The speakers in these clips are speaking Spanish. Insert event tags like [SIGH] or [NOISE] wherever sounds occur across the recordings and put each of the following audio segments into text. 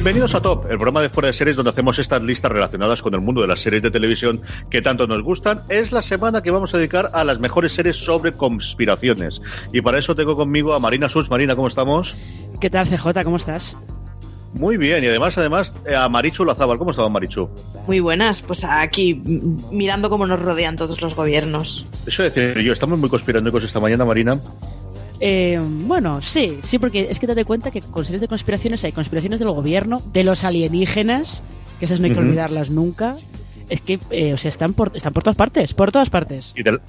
Bienvenidos a Top, el programa de fuera de series donde hacemos estas listas relacionadas con el mundo de las series de televisión que tanto nos gustan. Es la semana que vamos a dedicar a las mejores series sobre conspiraciones. Y para eso tengo conmigo a Marina Sus. Marina, ¿cómo estamos? ¿Qué tal, CJ? ¿Cómo estás? Muy bien, y además, además, eh, a Marichu Lazábal. ¿Cómo estaba Marichu? Muy buenas, pues aquí mirando cómo nos rodean todos los gobiernos. Eso es decir, yo, estamos muy conspiranoicos esta mañana, Marina. Eh, bueno, sí, sí, porque es que te das cuenta que con series de conspiraciones hay conspiraciones del gobierno, de los alienígenas, que esas no hay que olvidarlas nunca. Es que, eh, o sea, están por, están por todas partes, por todas partes. Y de,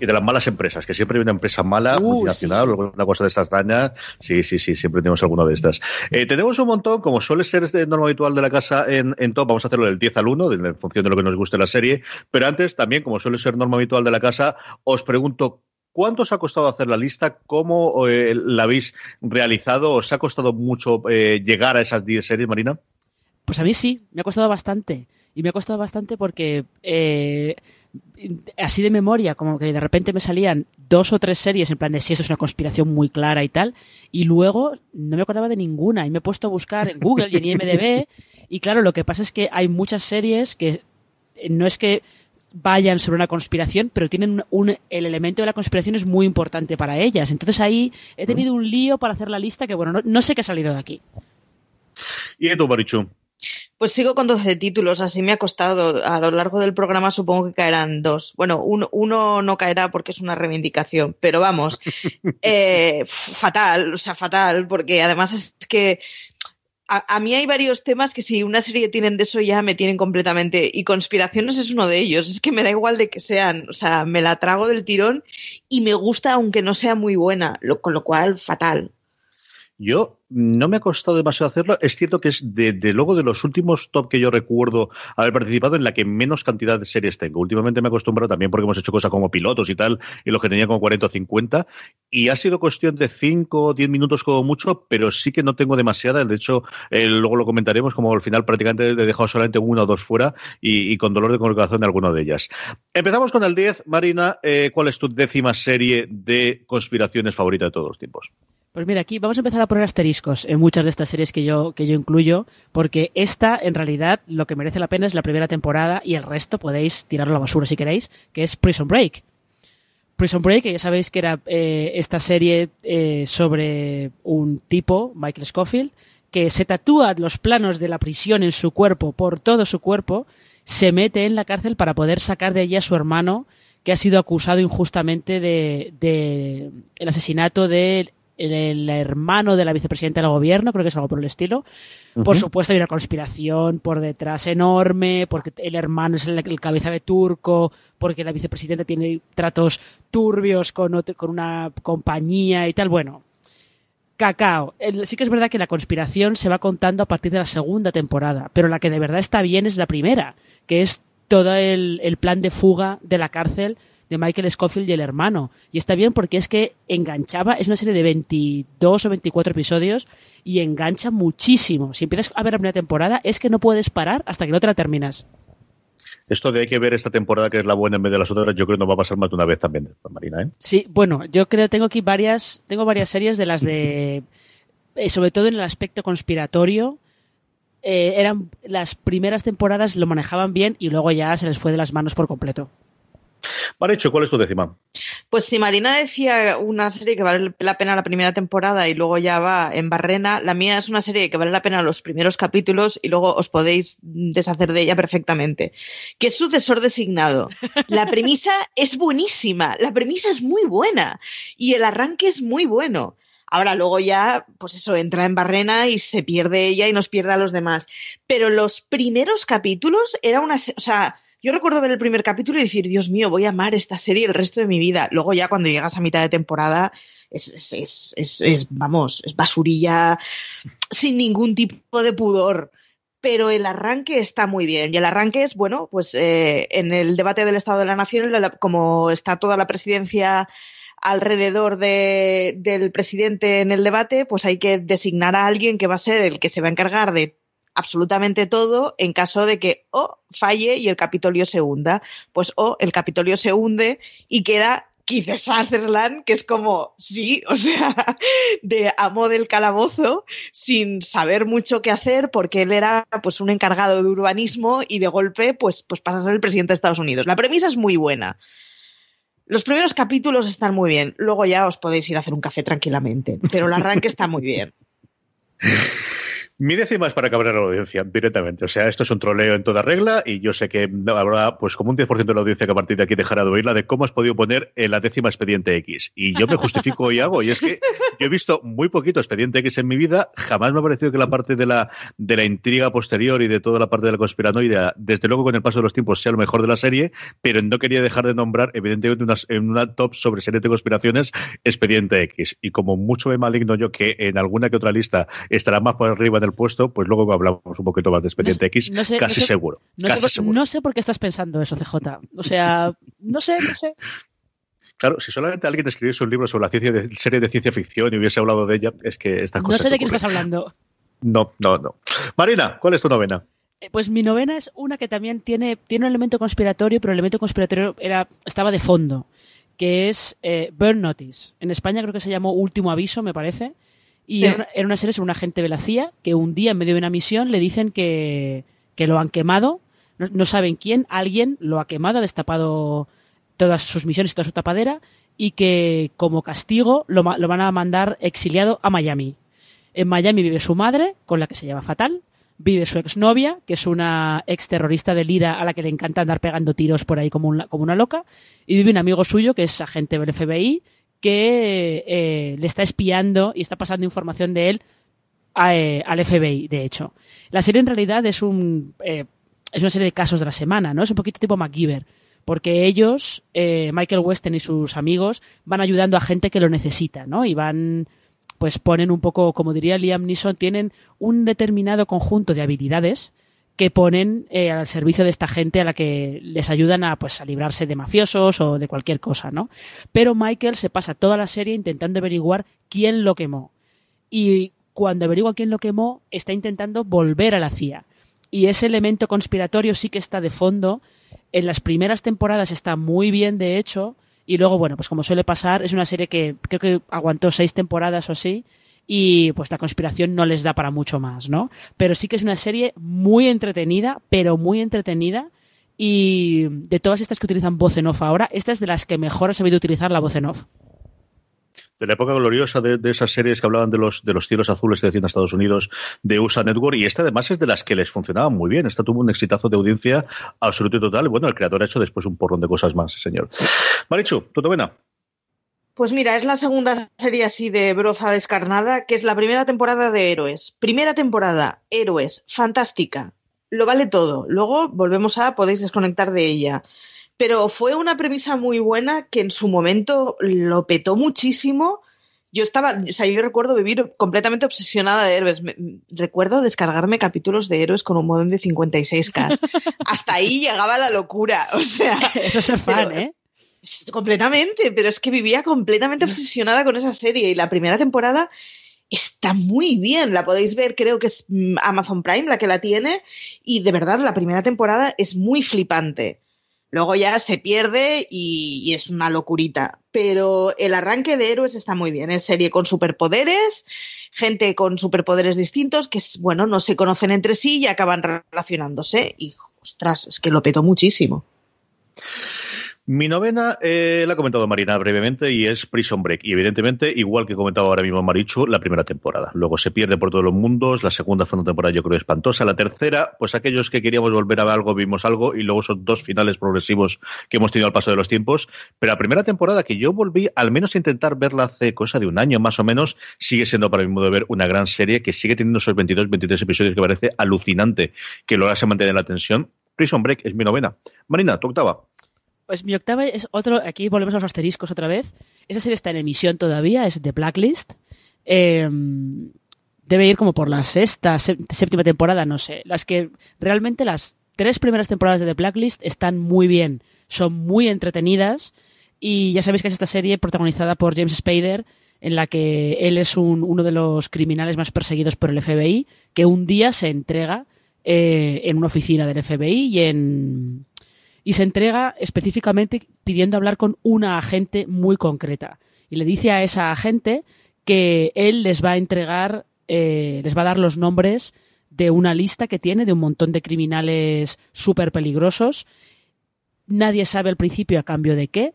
y de las malas empresas, que siempre hay una empresa mala, Uh, multinacional, o una cosa de estas extrañas. Sí, sí, sí, siempre tenemos alguna de estas. Eh, tenemos un montón, como suele ser de norma habitual de la casa en, en Top, vamos a hacerlo del 10 al 1, de- en función de lo que nos guste la serie. Pero antes, también, como suele ser norma habitual de la casa, os pregunto ¿Cuánto os ha costado hacer la lista? ¿Cómo eh, la habéis realizado? ¿Os ha costado mucho eh, llegar a esas 10 series, Marina? Pues a mí sí, me ha costado bastante. Y me ha costado bastante porque eh, así de memoria, como que de repente me salían dos o tres series en plan de si esto es una conspiración muy clara y tal, y luego no me acordaba de ninguna y me he puesto a buscar en Google y en IMDB y claro, lo que pasa es que hay muchas series que no es que vayan sobre una conspiración, pero tienen un, el elemento de la conspiración es muy importante para ellas. Entonces ahí he tenido un lío para hacer la lista que bueno, no, no sé qué ha salido de aquí. ¿Y tú, Marichu? Pues sigo con 12 títulos, así me ha costado. A lo largo del programa supongo que caerán dos. Bueno, uno, uno no caerá porque es una reivindicación, pero vamos, [LAUGHS] eh, fatal, o sea, fatal, porque además es que a, a, mí hay varios temas que si una serie tienen de eso ya me tienen completamente. Y conspiraciones es uno de ellos. Es que me da igual de que sean. O sea, me la trago del tirón y me gusta aunque no sea muy buena. Lo, con lo cual, fatal. Yo no me ha costado demasiado hacerlo. Es cierto que es de, de, luego de los últimos top que yo recuerdo haber participado en la que menos cantidad de series tengo. Últimamente me he acostumbrado también porque hemos hecho cosas como pilotos y tal, y lo que tenía como 40 o 50. Y ha sido cuestión de 5 o 10 minutos como mucho, pero sí que no tengo demasiada. De hecho, eh, luego lo comentaremos, como al final prácticamente he dejado solamente una o dos fuera y, y con dolor de corazón de alguna de ellas. Empezamos con el 10. Marina, eh, ¿cuál es tu décima serie de conspiraciones favorita de todos los tiempos? Pues mira, aquí vamos a empezar a poner asteriscos en muchas de estas series que yo, que yo incluyo, porque esta, en realidad, lo que merece la pena es la primera temporada y el resto podéis tirarlo a la basura si queréis, que es Prison Break. Prison Break, que ya sabéis que era eh, esta serie eh, sobre un tipo, Michael Scofield, que se tatúa los planos de la prisión en su cuerpo, por todo su cuerpo, se mete en la cárcel para poder sacar de allí a su hermano, que ha sido acusado injustamente de, de el asesinato de el, el, hermano de la vicepresidenta del gobierno, creo que es algo por el estilo. Uh -huh. Por supuesto, hay una conspiración por detrás enorme, porque el hermano es el, el cabeza de turco, porque la vicepresidenta tiene tratos turbios con, otro, con una compañía y tal. Bueno, cacao. Sí que es verdad que la conspiración se va contando a partir de la segunda temporada, pero la que de verdad está bien es la primera, que es todo el, el plan de fuga de la cárcel de Michael Scofield y el hermano. Y está bien porque es que enganchaba, es una serie de 22 o 24 episodios y engancha muchísimo. Si empiezas a ver la primera temporada, es que no puedes parar hasta que no te la terminas. Esto de hay que ver esta temporada que es la buena en vez de las otras, yo creo que nos va a pasar más de una vez también, Marina. ¿eh? Sí, bueno, yo creo tengo aquí varias, tengo varias series de las de, eh, sobre todo en el aspecto conspiratorio, eh, eran las primeras temporadas lo manejaban bien y luego ya se les fue de las manos por completo. Hecho, ¿cuál es tu décima? Pues si Marina decía una serie que vale la pena la primera temporada y luego ya va en barrena, la mía es una serie que vale la pena los primeros capítulos y luego os podéis deshacer de ella perfectamente, que es sucesor designado. La premisa [LAUGHS] es buenísima, la premisa es muy buena y el arranque es muy bueno. Ahora luego ya, pues eso, entra en barrena y se pierde ella y nos pierde a los demás. Pero los primeros capítulos era una, o sea, yo recuerdo ver el primer capítulo y decir, Dios mío, voy a amar esta serie el resto de mi vida. Luego ya cuando llegas a mitad de temporada, es, es, es, es vamos, es basurilla sin ningún tipo de pudor pero el arranque está muy bien. Y el arranque es, bueno, pues eh, en el debate del Estado de la Nación, como está toda la presidencia alrededor de, del presidente en el debate, pues hay que designar a alguien que va a ser el que se va a encargar de absolutamente todo en caso de que o falle y el Capitolio se hunda. Pues o el Capitolio se hunde y queda Keith Sutherland, que es como, sí, o sea, [LAUGHS] de amo del calabozo, sin saber mucho qué hacer, porque él era pues un encargado de urbanismo y de golpe pues, pues pasa a ser el presidente de Estados Unidos. La premisa es muy buena. Los primeros capítulos están muy bien, luego ya os podéis ir a hacer un café tranquilamente, pero el arranque está muy bien. [LAUGHS] Mi décima es para cabrear a la audiencia, directamente. O sea, esto es un troleo en toda regla y yo sé que habrá pues como un 10% de la audiencia que a partir de aquí dejará de oírla de cómo has podido poner en la décima expediente X. Y yo me justifico y hago, y es que yo he visto muy poquito expediente X en mi vida, jamás me ha parecido que la parte de la, de la intriga posterior y de toda la parte de la conspiranoia, desde luego con el paso de los tiempos, sea lo mejor de la serie, pero no quería dejar de nombrar, evidentemente, unas, en una top sobre serie de conspiraciones, expediente X. Y como mucho me maligno yo que en alguna que otra lista estará más por arriba puesto, pues luego hablamos un poquito más de Expediente X, casi seguro. No sé, por, qué estás pensando eso, CJ. O sea, no sé, no sé. Claro, si solamente alguien escribiese un libro sobre la ciencia de, serie de ciencia ficción y hubiese hablado de ella, es que esta cosa. No sé de quién estás hablando. No, no, no. Marina, ¿cuál es tu novena? Eh, pues mi novena es una que también tiene, tiene un elemento conspiratorio, pero el elemento conspiratorio era, estaba de fondo, que es eh, Burn Notice. En España creo que se llamó Último Aviso, me parece. Y era, una, serie sobre un agente de la CIA que un día, en medio de una misión, le dicen que, lo han quemado. No, saben quién, alguien lo ha quemado, ha destapado todas sus misiones y toda su tapadera. Y que como castigo lo, lo van a mandar exiliado a Miami. En Miami vive su madre, con la que se lleva fatal. Vive su exnovia, que es una ex terrorista de Lira a la que le encanta andar pegando tiros por ahí como, como una loca. Y vive un amigo suyo, que es agente del FBI, que eh, le está espiando y está pasando información de él eh, al FBI, de hecho. La serie en realidad es un eh, es una serie de casos de la semana, ¿no? Es un poquito tipo MacGyver, porque ellos, Michael Weston y sus amigos, van ayudando a gente que lo necesita, ¿no? Y van, pues ponen un poco, como diría Liam Neeson, tienen un determinado conjunto de habilidades que ponen eh, al servicio de esta gente a la que les ayudan a, pues, a librarse de mafiosos o de cualquier cosa, ¿no? Pero Michael se pasa toda la serie intentando averiguar quién lo quemó. Y cuando averigua quién lo quemó, está intentando volver a la CIA. Y ese elemento conspiratorio sí que está de fondo. En las primeras temporadas está muy bien, de hecho. Y luego, bueno, pues como suele pasar, es una serie que creo que aguantó seis temporadas o así y pues la conspiración no les da para mucho más, ¿no? Pero sí que es una serie muy entretenida, pero muy entretenida. Y de todas estas que utilizan voz en off ahora, esta es de las que mejor ha sabido utilizar la voz en off. De la época gloriosa de, esas series que hablaban de los, de los cielos azules que decían Estados Unidos de USA Network, y esta además es de las que les funcionaba muy bien. Esta tuvo un exitazo de audiencia absoluto y total. Bueno, el creador ha hecho después un porrón de cosas más, señor. Marichu, ¿tú te buena? Pues mira, es la segunda serie así de broza descarnada, que es la primera temporada de Héroes. Primera temporada, Héroes, fantástica. Lo vale todo. Luego volvemos a, podéis desconectar de ella. Pero fue una premisa muy buena que en su momento lo petó muchísimo. Yo estaba, o sea, yo recuerdo vivir completamente obsesionada de héroes. recuerdo descargarme capítulos de héroes con un modem de 56K. [LAUGHS] Hasta ahí llegaba la locura. O sea. Eso es ser fan, ¿eh? Completamente, pero es que vivía completamente mm. obsesionada con esa serie y la primera temporada está muy bien, la podéis ver, creo que es mm, Amazon Prime la que la tiene y de verdad la primera temporada es muy flipante. Luego ya se pierde y, es una locurita. Pero el arranque de héroes está muy bien. Es serie con superpoderes, gente con superpoderes distintos que, bueno, no se conocen entre sí y acaban relacionándose. Y, ostras, es que lo petó muchísimo. Mi novena eh, la ha comentado Marina brevemente y es Prison Break. Y evidentemente, igual que comentaba ahora mismo Marichu, la primera temporada. Luego se pierde por todos los mundos. La segunda fue una temporada, yo creo, espantosa. La tercera, pues aquellos que queríamos volver a ver algo, vimos algo. Y luego son dos finales progresivos que hemos tenido al paso de los tiempos. Pero la primera temporada que yo volví, al menos a intentar verla hace cosa de un año más o menos, sigue siendo para mi modo de ver una gran serie que sigue teniendo esos 22, 23 episodios que parece alucinante que lo mantener la tensión. Prison Break es mi novena. Marina, tu octava. Pues mi octava es otro, aquí volvemos a los asteriscos otra vez. Esa serie está en emisión todavía, es The Blacklist. Em, debe ir como por la sexta, séptima temporada, no sé. Las que realmente las tres primeras temporadas de The Blacklist están muy bien, son muy entretenidas. Y ya sabéis que es esta serie protagonizada por James Spader, en la que él es uno de los criminales más perseguidos por el FBI, que un día se entrega eh, en una oficina del FBI y en y se entrega específicamente pidiendo hablar con una agente muy concreta. Y le dice a esa agente que él les va a entregar, eh, les va a dar los nombres de una lista que tiene de un montón de criminales súper peligrosos. Nadie sabe al principio a cambio de qué,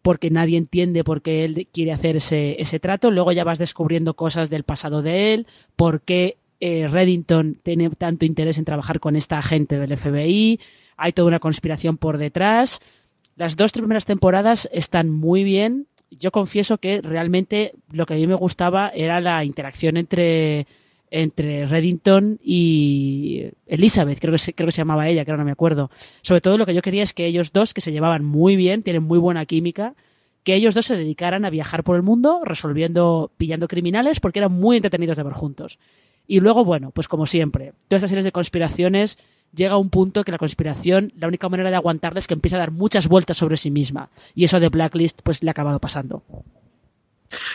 porque nadie entiende por qué él quiere hacer ese, trato. Luego ya vas descubriendo cosas del pasado de él, por qué eh, Reddington tiene tanto interés en trabajar con esta agente del FBI hay toda una conspiración por detrás. Las dos primeras temporadas están muy bien. Yo confieso que realmente lo que a mí me gustaba era la interacción entre, entre Reddington y Elizabeth, creo que, se, creo que se llamaba ella, que ahora no me acuerdo. Sobre todo lo que yo quería es que ellos dos, que se llevaban muy bien, tienen muy buena química, que ellos dos se dedicaran a viajar por el mundo resolviendo, pillando criminales, porque eran muy entretenidos de ver juntos. Y luego, bueno, pues como siempre, todas estas series de conspiraciones llega a un punto que la conspiración, la única manera de aguantarla es que empieza a dar muchas vueltas sobre sí misma. Y eso de Blacklist, pues le ha acabado pasando.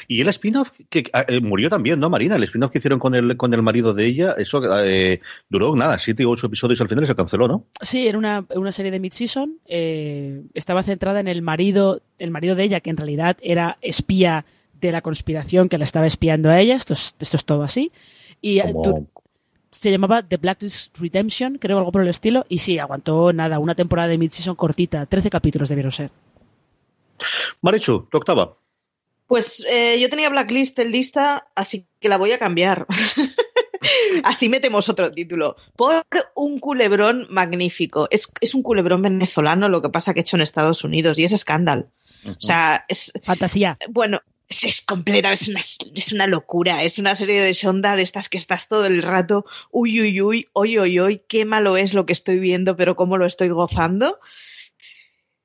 Y el spin-off que ah, eh, murió también, ¿no, Marina? El spin-off que hicieron con el, con el marido de ella, eso eh, duró nada, siete u ocho episodios al final y se canceló, ¿no? Sí, era una, una serie de mid-season. Eh, estaba centrada en el marido, el marido de ella, que en realidad era espía de la conspiración que la estaba espiando a ella. Esto es, esto es todo así. Y se llamaba The Blacklist Redemption, creo algo por el estilo, y sí, aguantó nada, una temporada de mid-season cortita, 13 capítulos debieron ser. Marichu, tu octava. Pues eh, yo tenía Blacklist en lista, así que la voy a cambiar. [LAUGHS] así metemos otro título. Por un culebrón magnífico. Es, es, un culebrón venezolano, lo que pasa que hecho en Estados Unidos, y es escándalo. O sea, es. Fantasía. Bueno, es, completa, es una, es una, locura, es una serie de sonda de estas que estás todo el rato, uy, uy, uy, uy, uy, uy, qué malo es lo que estoy viendo, pero cómo lo estoy gozando.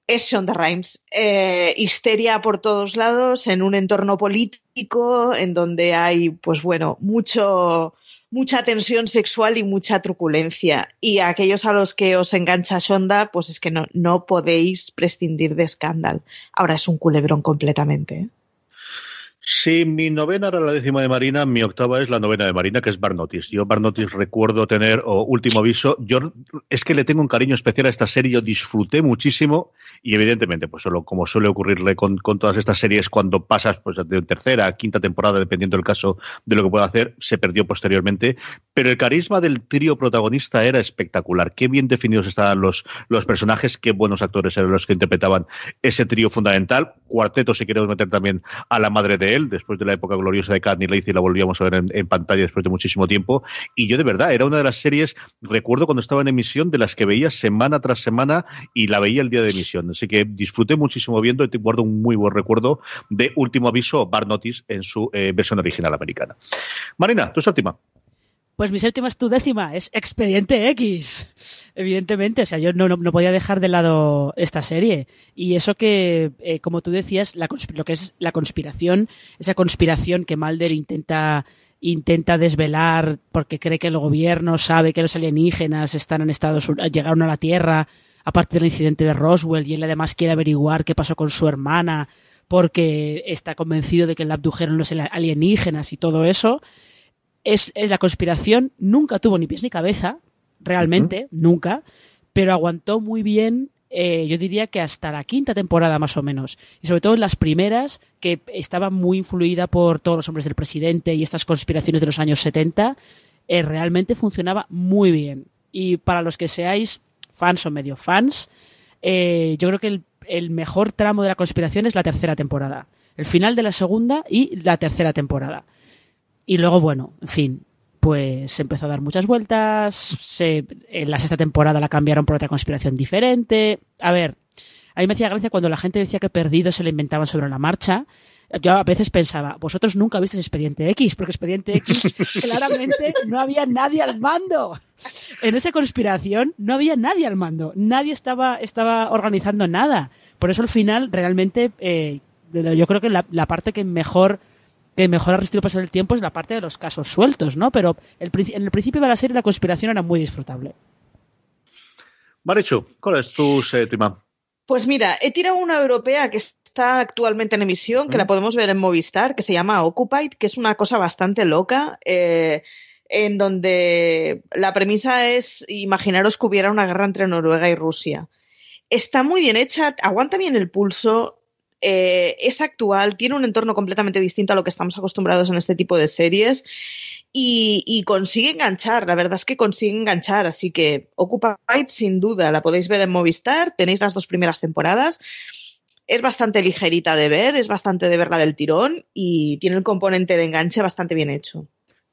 Es Shonda Rhimes. Eh, histeria por todos lados, en un entorno político, en donde hay, pues bueno, mucho, mucha tensión sexual y mucha truculencia. Y a aquellos a los que os engancha Shonda, pues es que no, no podéis prescindir de escándalo. Ahora es un culebrón completamente. ¿eh? Sí, mi novena era la décima de Marina, mi octava es la novena de Marina, que es Barnotis. Yo Barnotis recuerdo tener, o último aviso, yo es que le tengo un cariño especial a esta serie, yo disfruté muchísimo y evidentemente, pues solo como suele ocurrirle con, todas estas series, cuando pasas pues de tercera, quinta temporada, dependiendo del caso de lo que pueda hacer, se perdió posteriormente. Pero el carisma del trío protagonista era espectacular. Qué bien definidos estaban los, los personajes, qué buenos actores eran los que interpretaban ese trío fundamental. Cuarteto, si queremos meter también a la madre de él después de la época gloriosa de Katniss Lacey, la volvíamos a ver en, pantalla después de muchísimo tiempo. Y yo de verdad, era una de las series, recuerdo cuando estaba en emisión, de las que veía semana tras semana y la veía el día de emisión. Así que disfruté muchísimo viendo y te guardo un muy buen recuerdo de Último Aviso, Bar Notice, en su eh, versión original americana. Marina, tu séptima. Pues mi séptima es tu décima, es Expediente X. Evidentemente, o sea, yo no, no, podía dejar de lado esta serie. Y eso que, eh, como tú decías, la, lo que es la conspiración, esa conspiración que Mulder intenta intenta desvelar porque cree que el gobierno sabe que los alienígenas están en Estados Unidos, llegaron a la Tierra aparte del incidente de Roswell, y él además quiere averiguar qué pasó con su hermana, porque está convencido de que la abdujeron los alienígenas y todo eso. Es, la conspiración, nunca tuvo ni pies ni cabeza, realmente, nunca, pero aguantó muy bien eh, yo diría que hasta la quinta temporada más o menos. Y sobre todo en las primeras, que estaba muy influida por todos los hombres del presidente y estas conspiraciones de los años 70, eh, realmente funcionaba muy bien. Y para los que seáis fans o medio fans, eh, yo creo que el, el, mejor tramo de la conspiración es la tercera temporada. El final de la segunda y la tercera temporada. Y luego, bueno, en fin, pues empezó a dar muchas vueltas. Se, en la sexta temporada la cambiaron por otra conspiración diferente. A ver, a mí me hacía gracia cuando la gente decía que Perdido se lo inventaban sobre la marcha yo a veces pensaba, vosotros nunca visteis Expediente X, porque Expediente X [LAUGHS] claramente no había nadie al mando. En esa conspiración no había nadie al mando, nadie estaba, estaba organizando nada. Por eso al final realmente eh, yo creo que la, parte que mejor que mejor ha resistido pasar el tiempo es la parte de los casos sueltos, ¿no? Pero el, en el principio de la serie la conspiración era muy disfrutable. Marichu, ¿cuál es tu tema? Pues mira, he tirado una europea que está actualmente en emisión, que la podemos ver en Movistar, que se llama Occupied, que es una cosa bastante loca. Eh, en donde la premisa es imaginaros que hubiera una guerra entre Noruega y Rusia. Está muy bien hecha, aguanta bien el pulso, eh, es actual, tiene un entorno completamente distinto a lo que estamos acostumbrados en este tipo de series y, consigue enganchar, la verdad es que consigue enganchar, así que Occupied sin duda la podéis ver en Movistar, tenéis las dos primeras temporadas es bastante ligerita de ver, es bastante de verla del tirón y tiene el componente de enganche bastante bien hecho.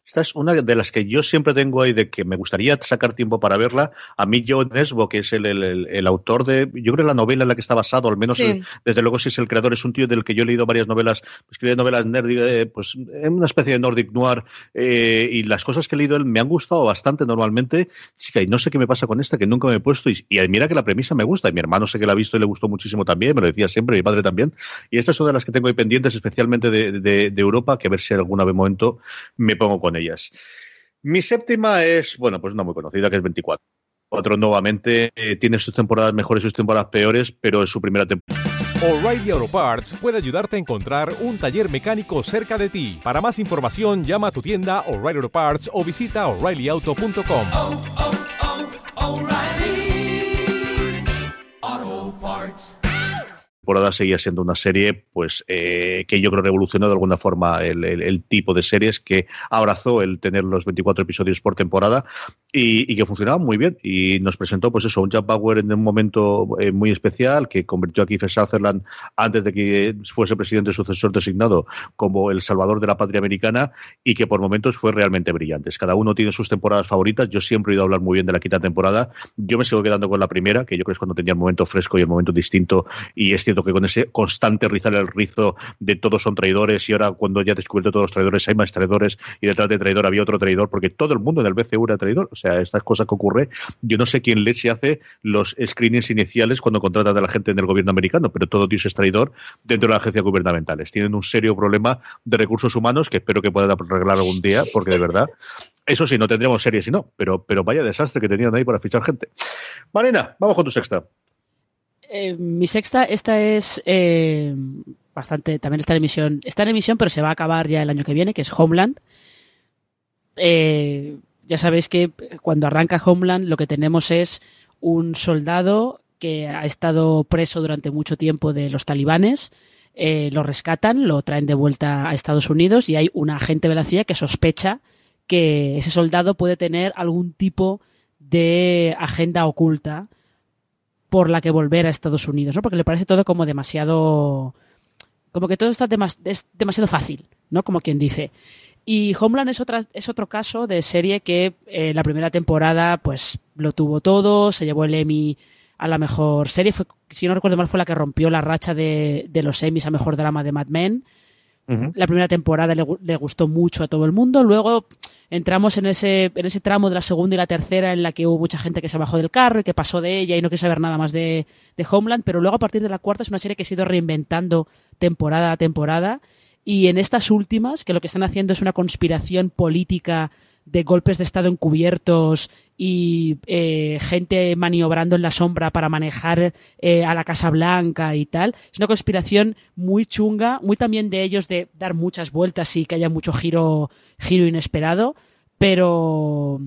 Esta es una de las que yo siempre tengo ahí de que me gustaría sacar tiempo para verla. A mí, Joe Nesbo, que es el, autor de, yo creo, la novela en la que está basado, al menos desde luego si es el creador, es un tío del que yo he leído varias novelas, escribe novelas nerd, eh, pues en una especie de Nordic Noir, eh, y las cosas que he leído él me han gustado bastante normalmente. Chica, y no sé qué me pasa con esta, que nunca me he puesto, y, mira que la premisa me gusta, y mi hermano sé que la ha visto y le gustó muchísimo también, me lo decía siempre, mi padre también. Y esta es una de las que tengo ahí pendientes, especialmente de, de Europa, que a ver si en algún momento me pongo con ellas. Mi séptima es, bueno, pues una muy conocida, que es 24. Otro nuevamente eh, tiene sus temporadas mejores y sus temporadas peores, pero es su primera temporada. O'Reilly Auto Parts puede ayudarte a encontrar un taller mecánico cerca de ti. Para más información, llama a tu tienda O'Reilly Auto Parts o visita oreillyauto.com temporada seguía siendo una serie pues eh, que yo creo revolucionó de alguna forma el, tipo de series que abrazó el tener los 24 episodios por temporada y, que funcionaba muy bien y nos presentó pues eso un Jack Bauer en un momento eh, muy especial que convirtió a Kiefer Sutherland antes de que fuese presidente sucesor designado como el salvador de la patria americana y que por momentos fue realmente brillante. Cada uno tiene sus temporadas favoritas. Yo siempre he ido a hablar muy bien de la quinta temporada. Yo me sigo quedando con la primera, que yo creo que es cuando tenía el momento fresco y el momento distinto y es que con ese constante rizar el rizo de todos son traidores y ahora cuando ya he descubierto todos los traidores hay más traidores y detrás de traidor había otro traidor porque todo el mundo en el BCU era traidor. O sea, estas cosas que ocurre, yo no sé quién leche hace los screenings iniciales cuando contratan a la gente en el gobierno americano, pero todo Dios es traidor dentro de las agencias gubernamentales. Tienen un serio problema de recursos humanos que espero que puedan arreglar algún día porque de verdad eso sí, no tendríamos series si no, pero, pero vaya desastre que tenían ahí para fichar gente. Marina, vamos con tu sexta. Eh, mi sexta, esta es eh, bastante, también está en emisión, está en emisión, pero se va a acabar ya el año que viene, que es Homeland. Eh, ya sabéis que cuando arranca Homeland lo que tenemos es un soldado que ha estado preso durante mucho tiempo de los talibanes, lo rescatan, lo traen de vuelta a Estados Unidos y hay un agente de la CIA que sospecha que ese soldado puede tener algún tipo de agenda oculta por la que volver a Estados Unidos, ¿no? Porque le parece todo como demasiado. Como que todo está es demasiado fácil, ¿no? Como quien dice. Y Homeland es, otra, es otro caso de serie que eh, la primera temporada, pues lo tuvo todo, se llevó el Emmy a la mejor serie. Fue, si no recuerdo mal, fue la que rompió la racha de, de los Emmys a mejor drama de Mad Men. La primera temporada le, gustó mucho a todo el mundo. Luego entramos en ese, en ese tramo de la segunda y la tercera en la que hubo mucha gente que se bajó del carro y que pasó de ella y no quiso saber nada más de, de Homeland. Pero luego a partir de la cuarta es una serie que se ha ido reinventando temporada a temporada. Y en estas últimas, que lo que están haciendo es una conspiración política de golpes de Estado encubiertos y eh, gente maniobrando en la sombra para manejar eh, a la Casa Blanca y tal. Es una conspiración muy chunga, muy también de ellos de dar muchas vueltas y que haya mucho giro, giro inesperado, pero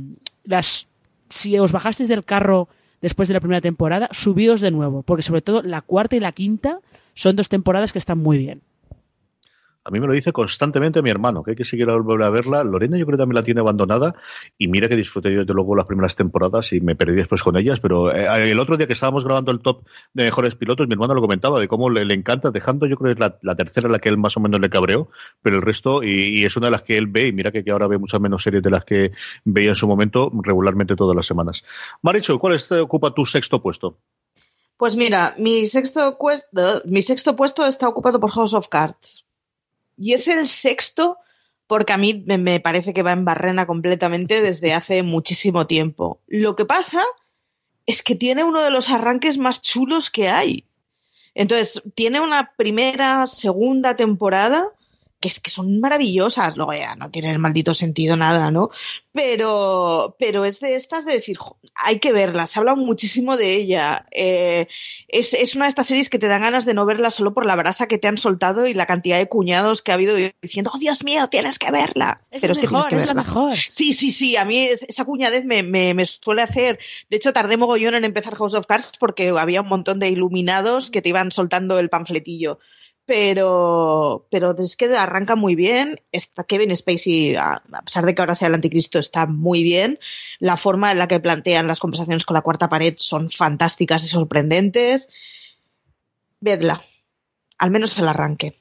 las, si os bajasteis del carro después de la primera temporada, subíos de nuevo, porque sobre todo la cuarta y la quinta son dos temporadas que están muy bien. A mí me lo dice constantemente mi hermano, que hay que seguir volver a verla. Lorena yo creo que también la tiene abandonada y mira que disfruté yo desde luego las primeras temporadas y me perdí después con ellas, pero eh, el otro día que estábamos grabando el top de mejores pilotos, mi hermano lo comentaba de cómo le, encanta, dejando yo creo que es la, tercera la que él más o menos le cabreó, pero el resto, y, es una de las que él ve, y mira que, ahora ve muchas menos series de las que veía en su momento regularmente todas las semanas. Maricho, ¿cuál es, ocupa tu sexto puesto? Pues mira, mi sexto, mi sexto puesto está ocupado por House of Cards. Y es el sexto porque a mí me parece que va en barrena completamente desde hace muchísimo tiempo. Lo que pasa es que tiene uno de los arranques más chulos que hay. Entonces, tiene una primera, segunda temporada que es que son maravillosas, luego ya no tiene el maldito sentido nada, ¿no? Pero, pero es de estas de decir, hay que verla, se habla muchísimo de ella. Eh, es, es, una de estas series que te dan ganas de no verla solo por la brasa que te han soltado y la cantidad de cuñados que ha habido diciendo, oh Dios mío, tienes que verla. Es pero es mejor, que es la mejor. Sí, sí, sí, a mí esa cuñadez me, me, me, suele hacer. De hecho, tardé mogollón en empezar House of Cards porque había un montón de iluminados que te iban soltando el panfletillo pero, pero es que arranca muy bien. Está Kevin Spacey, a, pesar de que ahora sea el anticristo, está muy bien. La forma en la que plantean las conversaciones con la cuarta pared son fantásticas y sorprendentes. Vedla, al menos el arranque.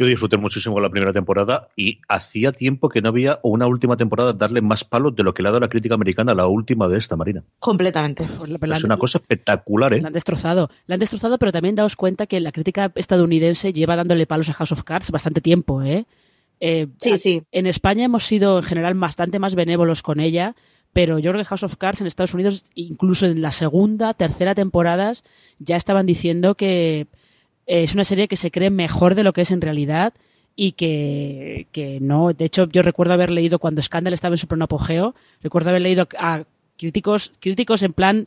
Yo disfruté muchísimo con la primera temporada y hacía tiempo que no había una última temporada darle más palos de lo que le ha dado la crítica americana a la última de esta, Marina. Completamente. Pues es una cosa espectacular, ¿eh? La han destrozado. La han destrozado, pero también daos cuenta que la crítica estadounidense lleva dándole palos a House of Cards bastante tiempo, ¿eh? eh sí, sí. En España hemos sido en general bastante más benévolos con ella, pero yo creo que House of Cards en Estados Unidos, incluso en la segunda, tercera temporadas, ya estaban diciendo que es una serie que se cree mejor de lo que es en realidad y que, no. De hecho, yo recuerdo haber leído cuando Scandal estaba en su pleno apogeo, recuerdo haber leído a críticos, críticos en plan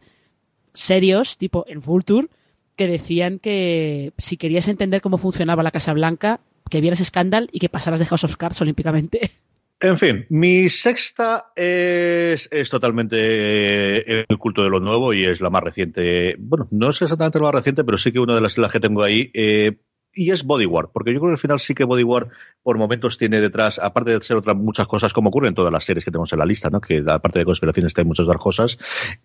serios, tipo en Vulture, que decían que si querías entender cómo funcionaba la Casa Blanca, que vieras Scandal y que pasaras de House of Cards olímpicamente. [LAUGHS] En fin, mi sexta es, totalmente el culto de lo nuevo y es la más reciente. Bueno, no es exactamente la más reciente, pero sí que una de las, que tengo ahí. Eh, y es Bodyguard, porque yo creo que al final sí que Bodyguard por momentos tiene detrás, aparte de ser otras muchas cosas como ocurre en todas las series que tenemos en la lista, ¿no? que aparte de conspiraciones hay muchas otras cosas,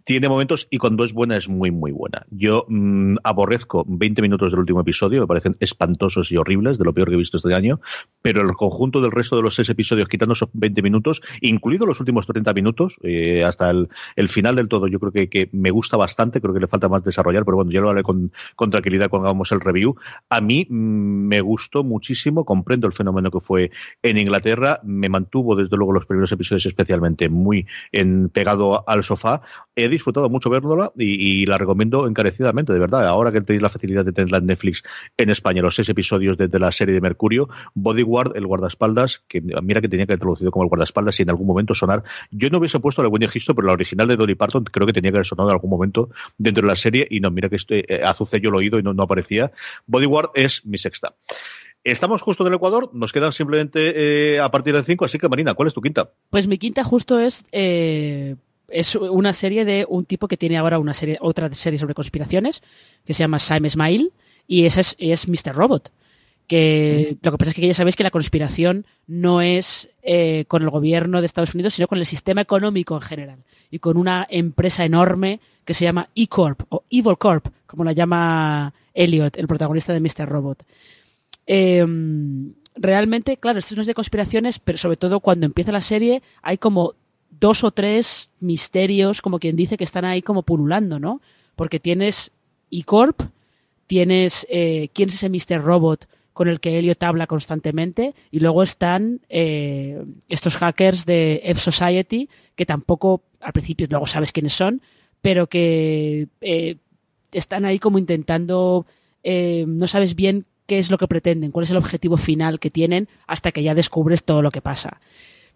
tiene momentos y cuando es buena es muy, muy buena. Yo mm, aborrezco 20 minutos del último episodio, me parecen espantosos y horribles, de lo peor que he visto este año, pero el conjunto del resto de los seis episodios, quitando esos 20 minutos, incluido los últimos 30 minutos, eh, hasta el, el, final del todo, yo creo que, que, me gusta bastante, creo que le falta más desarrollar, pero bueno, ya lo haré con, con tranquilidad cuando hagamos el review. A mí me gustó muchísimo, comprendo el fenómeno que fue en Inglaterra, me mantuvo desde luego los primeros episodios especialmente muy en, pegado al sofá. He disfrutado mucho verla y, la recomiendo encarecidamente, de verdad. Ahora que tenéis la facilidad de tenerla en Netflix en España, los seis episodios de, la serie de Mercurio, Bodyguard, el guardaespaldas, que mira que tenía que haber traducido como el guardaespaldas y en algún momento sonar. Yo no hubiese puesto el buen registro, pero la original de Dolly Parton creo que tenía que haber sonado en algún momento dentro de la serie y no, mira que este, eh, yo lo oído y no, no aparecía. Bodyguard es mi sexta. Estamos justo en el Ecuador, nos quedan simplemente eh, a partir del 5, así que Marina, ¿cuál es tu quinta? Pues mi quinta justo es eh, es una serie de un tipo que tiene ahora una serie, otra serie sobre conspiraciones, que se llama Simon Smile, y ese es, es Mr. Robot. Que lo que pasa es que ya sabéis que la conspiración no es eh, con el gobierno de Estados Unidos, sino con el sistema económico en general. Y con una empresa enorme que se llama E-Corp o Evil Corp, como la llama Elliot, el protagonista de Mr. Robot. Em, realmente, claro, esto no es de conspiraciones, pero sobre todo cuando empieza la serie hay como dos o tres misterios, como quien dice, que están ahí como pululando, ¿no? Porque tienes E-Corp, tienes eh, quién es ese Mr. Robot con el que Elliot habla constantemente, y luego están eh, estos hackers de F Society, que tampoco al principio luego sabes quiénes son, pero que eh, están ahí como intentando, no sabes bien qué es lo que pretenden, cuál es el objetivo final que tienen hasta que ya descubres todo lo que pasa.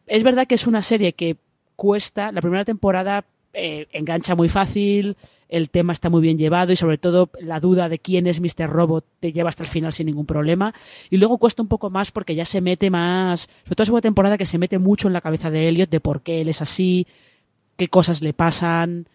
Es verdad que es una serie que cuesta, la primera temporada eh, engancha muy fácil, el tema está muy bien llevado y sobre todo la duda de quién es Mr. Robot te lleva hasta el final sin ningún problema. Y luego cuesta un poco más porque ya se mete más, sobre todo es una temporada que se mete mucho en la cabeza de Elliot de por qué él es así, qué cosas le pasan.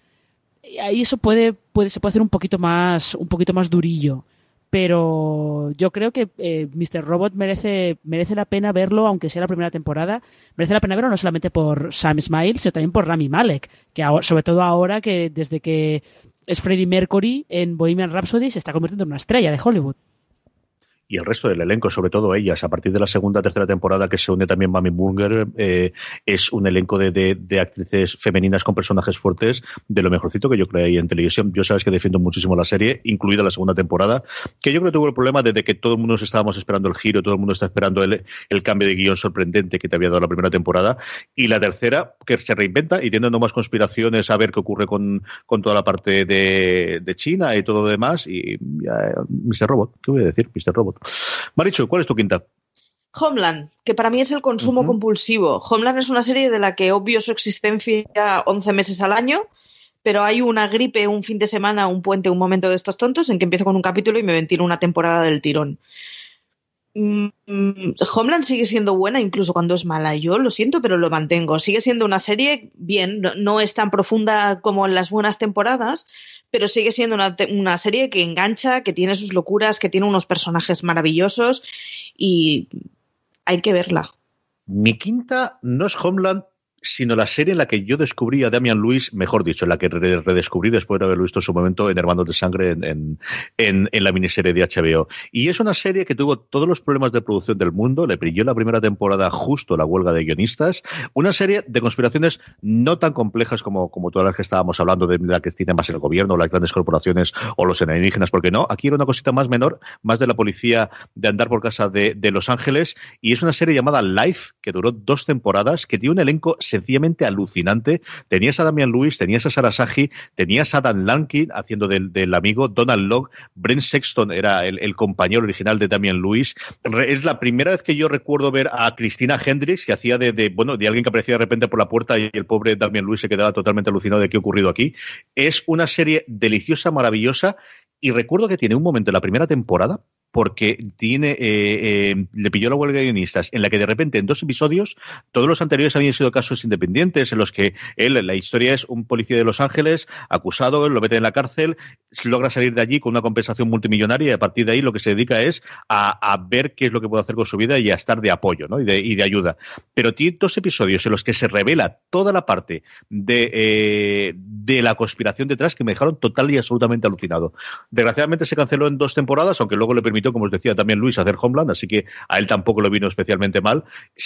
Y ahí eso puede, puede, se puede hacer un poquito más, un poquito más durillo pero yo creo que eh, Mr. Robot merece, merece la pena verlo, aunque sea la primera temporada. Merece la pena verlo no solamente por Sam Smile, sino también por Rami Malek, que sobre todo ahora que desde que es Freddie Mercury en Bohemian Rhapsody se está convirtiendo en una estrella de Hollywood y el resto del elenco, sobre todo ellas, a partir de la segunda tercera temporada que se une también Mami Burger, eh, es un elenco de, de, actrices femeninas con personajes fuertes de lo mejorcito que yo creo ahí en televisión. Yo sabes que defiendo muchísimo la serie, incluida la segunda temporada, que yo creo que tuvo el problema de, que todo el mundo estábamos esperando el giro, todo el mundo está esperando el, el, cambio de guion sorprendente que te había dado la primera temporada, y la tercera, que se reinventa y tiene más conspiraciones a ver qué ocurre con, con toda la parte de, de China y todo lo demás, y ya, Mr. Robot, ¿qué voy a decir? Mr. Robot. Maricho, ¿cuál es tu quinta? Homeland, que para mí es el consumo compulsivo. Homeland es una serie de la que obvio su existencia 11 meses al año, pero hay una gripe, un fin de semana, un puente, un momento de estos tontos en que empiezo con un capítulo y me ventilo una temporada del tirón. Mm, Homeland sigue siendo buena incluso cuando es mala. Yo lo siento, pero lo mantengo. Sigue siendo una serie bien, no, es tan profunda como en las buenas temporadas, pero sigue siendo una, serie que engancha, que tiene sus locuras, que tiene unos personajes maravillosos y hay que verla. Mi quinta no es Homeland, sino la serie en la que yo descubrí a Damian Lewis, mejor dicho, en la que redescubrí después de haberlo visto en su momento en Hermanos de Sangre en, en, la miniserie de HBO. Y es una serie que tuvo todos los problemas de producción del mundo, le brilló la primera temporada justo la huelga de guionistas, una serie de conspiraciones no tan complejas como, como todas las que estábamos hablando de la que tiene más el gobierno, las grandes corporaciones o los alienígenas, porque no, aquí era una cosita más menor, más de la policía de andar por casa de, de Los Ángeles, y es una serie llamada Life, que duró dos temporadas, que tiene un elenco sencillamente alucinante. Tenías a Damian Lewis, tenías a Sarah Sahi, tenías a Dan Lankin haciendo del, amigo Donald Locke, Brent Sexton era el, compañero original de Damian Lewis. Es la primera vez que yo recuerdo ver a Cristina Hendricks, que hacía de, bueno, de alguien que aparecía de repente por la puerta y el pobre Damian Lewis se quedaba totalmente alucinado de qué ha ocurrido aquí. Es una serie deliciosa, maravillosa, y recuerdo que tiene un momento en la primera temporada porque tiene eh, eh, le pilló la huelga de guionistas en la que de repente en dos episodios todos los anteriores habían sido casos independientes en los que él la historia es un policía de Los Ángeles acusado lo mete en la cárcel logra salir de allí con una compensación multimillonaria y a partir de ahí lo que se dedica es a, ver qué es lo que puede hacer con su vida y a estar de apoyo ¿no? y, de, y de ayuda pero tiene dos episodios en los que se revela toda la parte de, eh, de la conspiración detrás que me dejaron total y absolutamente alucinado desgraciadamente se canceló en dos temporadas aunque luego le permitió como os decía también Luis, hacer Homeland, así que a él tampoco lo vino especialmente mal.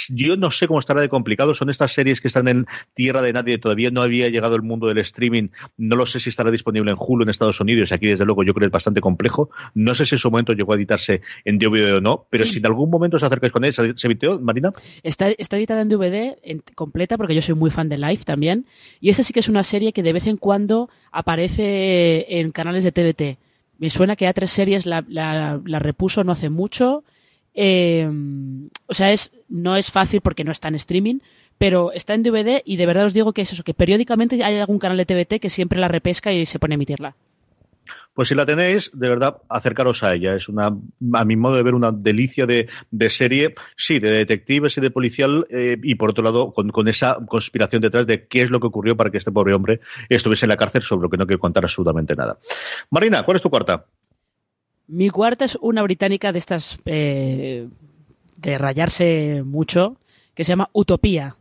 Yo no sé cómo estará de complicado, son estas series que están en tierra de nadie, todavía no había llegado el mundo del streaming, no lo sé si estará disponible en Hulu en Estados Unidos, aquí desde luego yo creo que es bastante complejo, no sé si en su momento llegó a editarse en DVD o no, pero si en algún momento os acercáis con él, ¿se editó, Marina? Está, está editada en DVD completa porque yo soy muy fan de Live también, y esta sí que es una serie que de vez en cuando aparece en canales de TVT me suena que a tres series la, repuso no hace mucho. Eh, o sea, es, no es fácil porque no está en streaming, pero está en DVD y de verdad os digo que es eso, que periódicamente hay algún canal de TVT que siempre la repesca y se pone a emitirla. Pues si la tenéis, de verdad, acercaros a ella. Es una, a mi modo de ver, una delicia de, serie, sí, de detectives y de policial, eh, y por otro lado, con, esa conspiración detrás de qué es lo que ocurrió para que este pobre hombre estuviese en la cárcel, sobre lo que no quiero contar absolutamente nada. Marina, ¿cuál es tu cuarta? Mi cuarta es una británica de estas eh, de rayarse mucho, que se llama Utopía,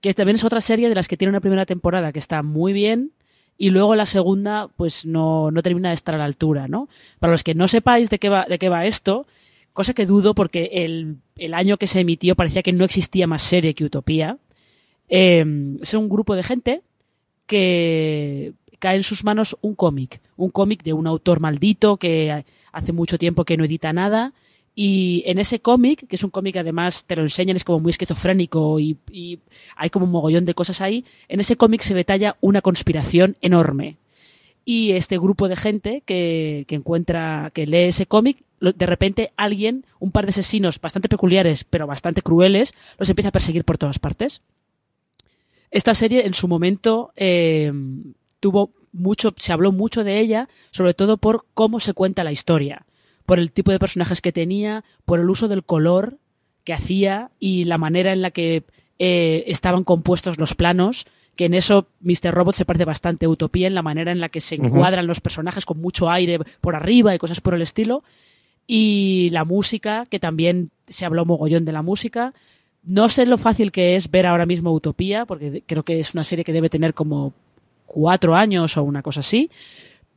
que también es otra serie de las que tiene una primera temporada que está muy bien, y luego la segunda pues no, no termina de estar a la altura, ¿no? Para los que no sepáis de qué va, de qué va esto, cosa que dudo porque el, el año que se emitió parecía que no existía más serie que Utopía, em, es un grupo de gente que cae en sus manos un cómic, un cómic de un autor maldito que hace mucho tiempo que no edita nada y en ese cómic, que es un cómic además te lo enseñan, es como muy esquizofrénico y, hay como un mogollón de cosas ahí, en ese cómic se detalla una conspiración enorme. Y este grupo de gente que, encuentra, que lee ese cómic, de repente alguien, un par de asesinos bastante peculiares, pero bastante crueles, los empieza a perseguir por todas partes. Esta serie en su momento eh, tuvo mucho, se habló mucho de ella, sobre todo por cómo se cuenta la historia, por el tipo de personajes que tenía, por el uso del color que hacía y la manera en la que eh, estaban compuestos los planos, que en eso Mr. Robot se parece bastante a Utopía, en la manera en la que se encuadran los personajes con mucho aire por arriba y cosas por el estilo. Y la música, que también se habló mogollón de la música. No sé lo fácil que es ver ahora mismo Utopía, porque creo que es una serie que debe tener como cuatro años o una cosa así,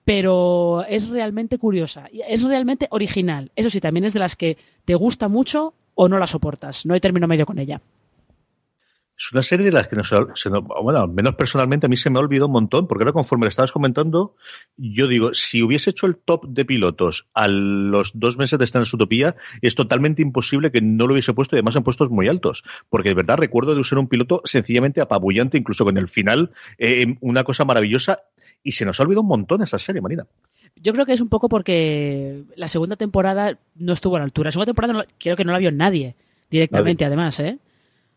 pero es realmente curiosa, es realmente original. Eso sí, también es de las que te gusta mucho o no la soportas. No hay término medio con ella. Es una serie de las que no se, bueno, al menos personalmente a mí se me ha olvidado un montón, porque ahora conforme le estabas comentando, yo digo, si hubiese hecho el top de pilotos a los dos meses de estar en Utopía, es totalmente imposible que no lo hubiese puesto y además en puestos muy altos, porque de verdad recuerdo de usar un piloto sencillamente apabullante, incluso con el final, eh, una cosa maravillosa, y se nos ha olvidado un montón esa serie, Marina. Yo creo que es un poco porque la segunda temporada no estuvo a la altura. La segunda temporada creo que no la vio nadie directamente, además, ¿eh?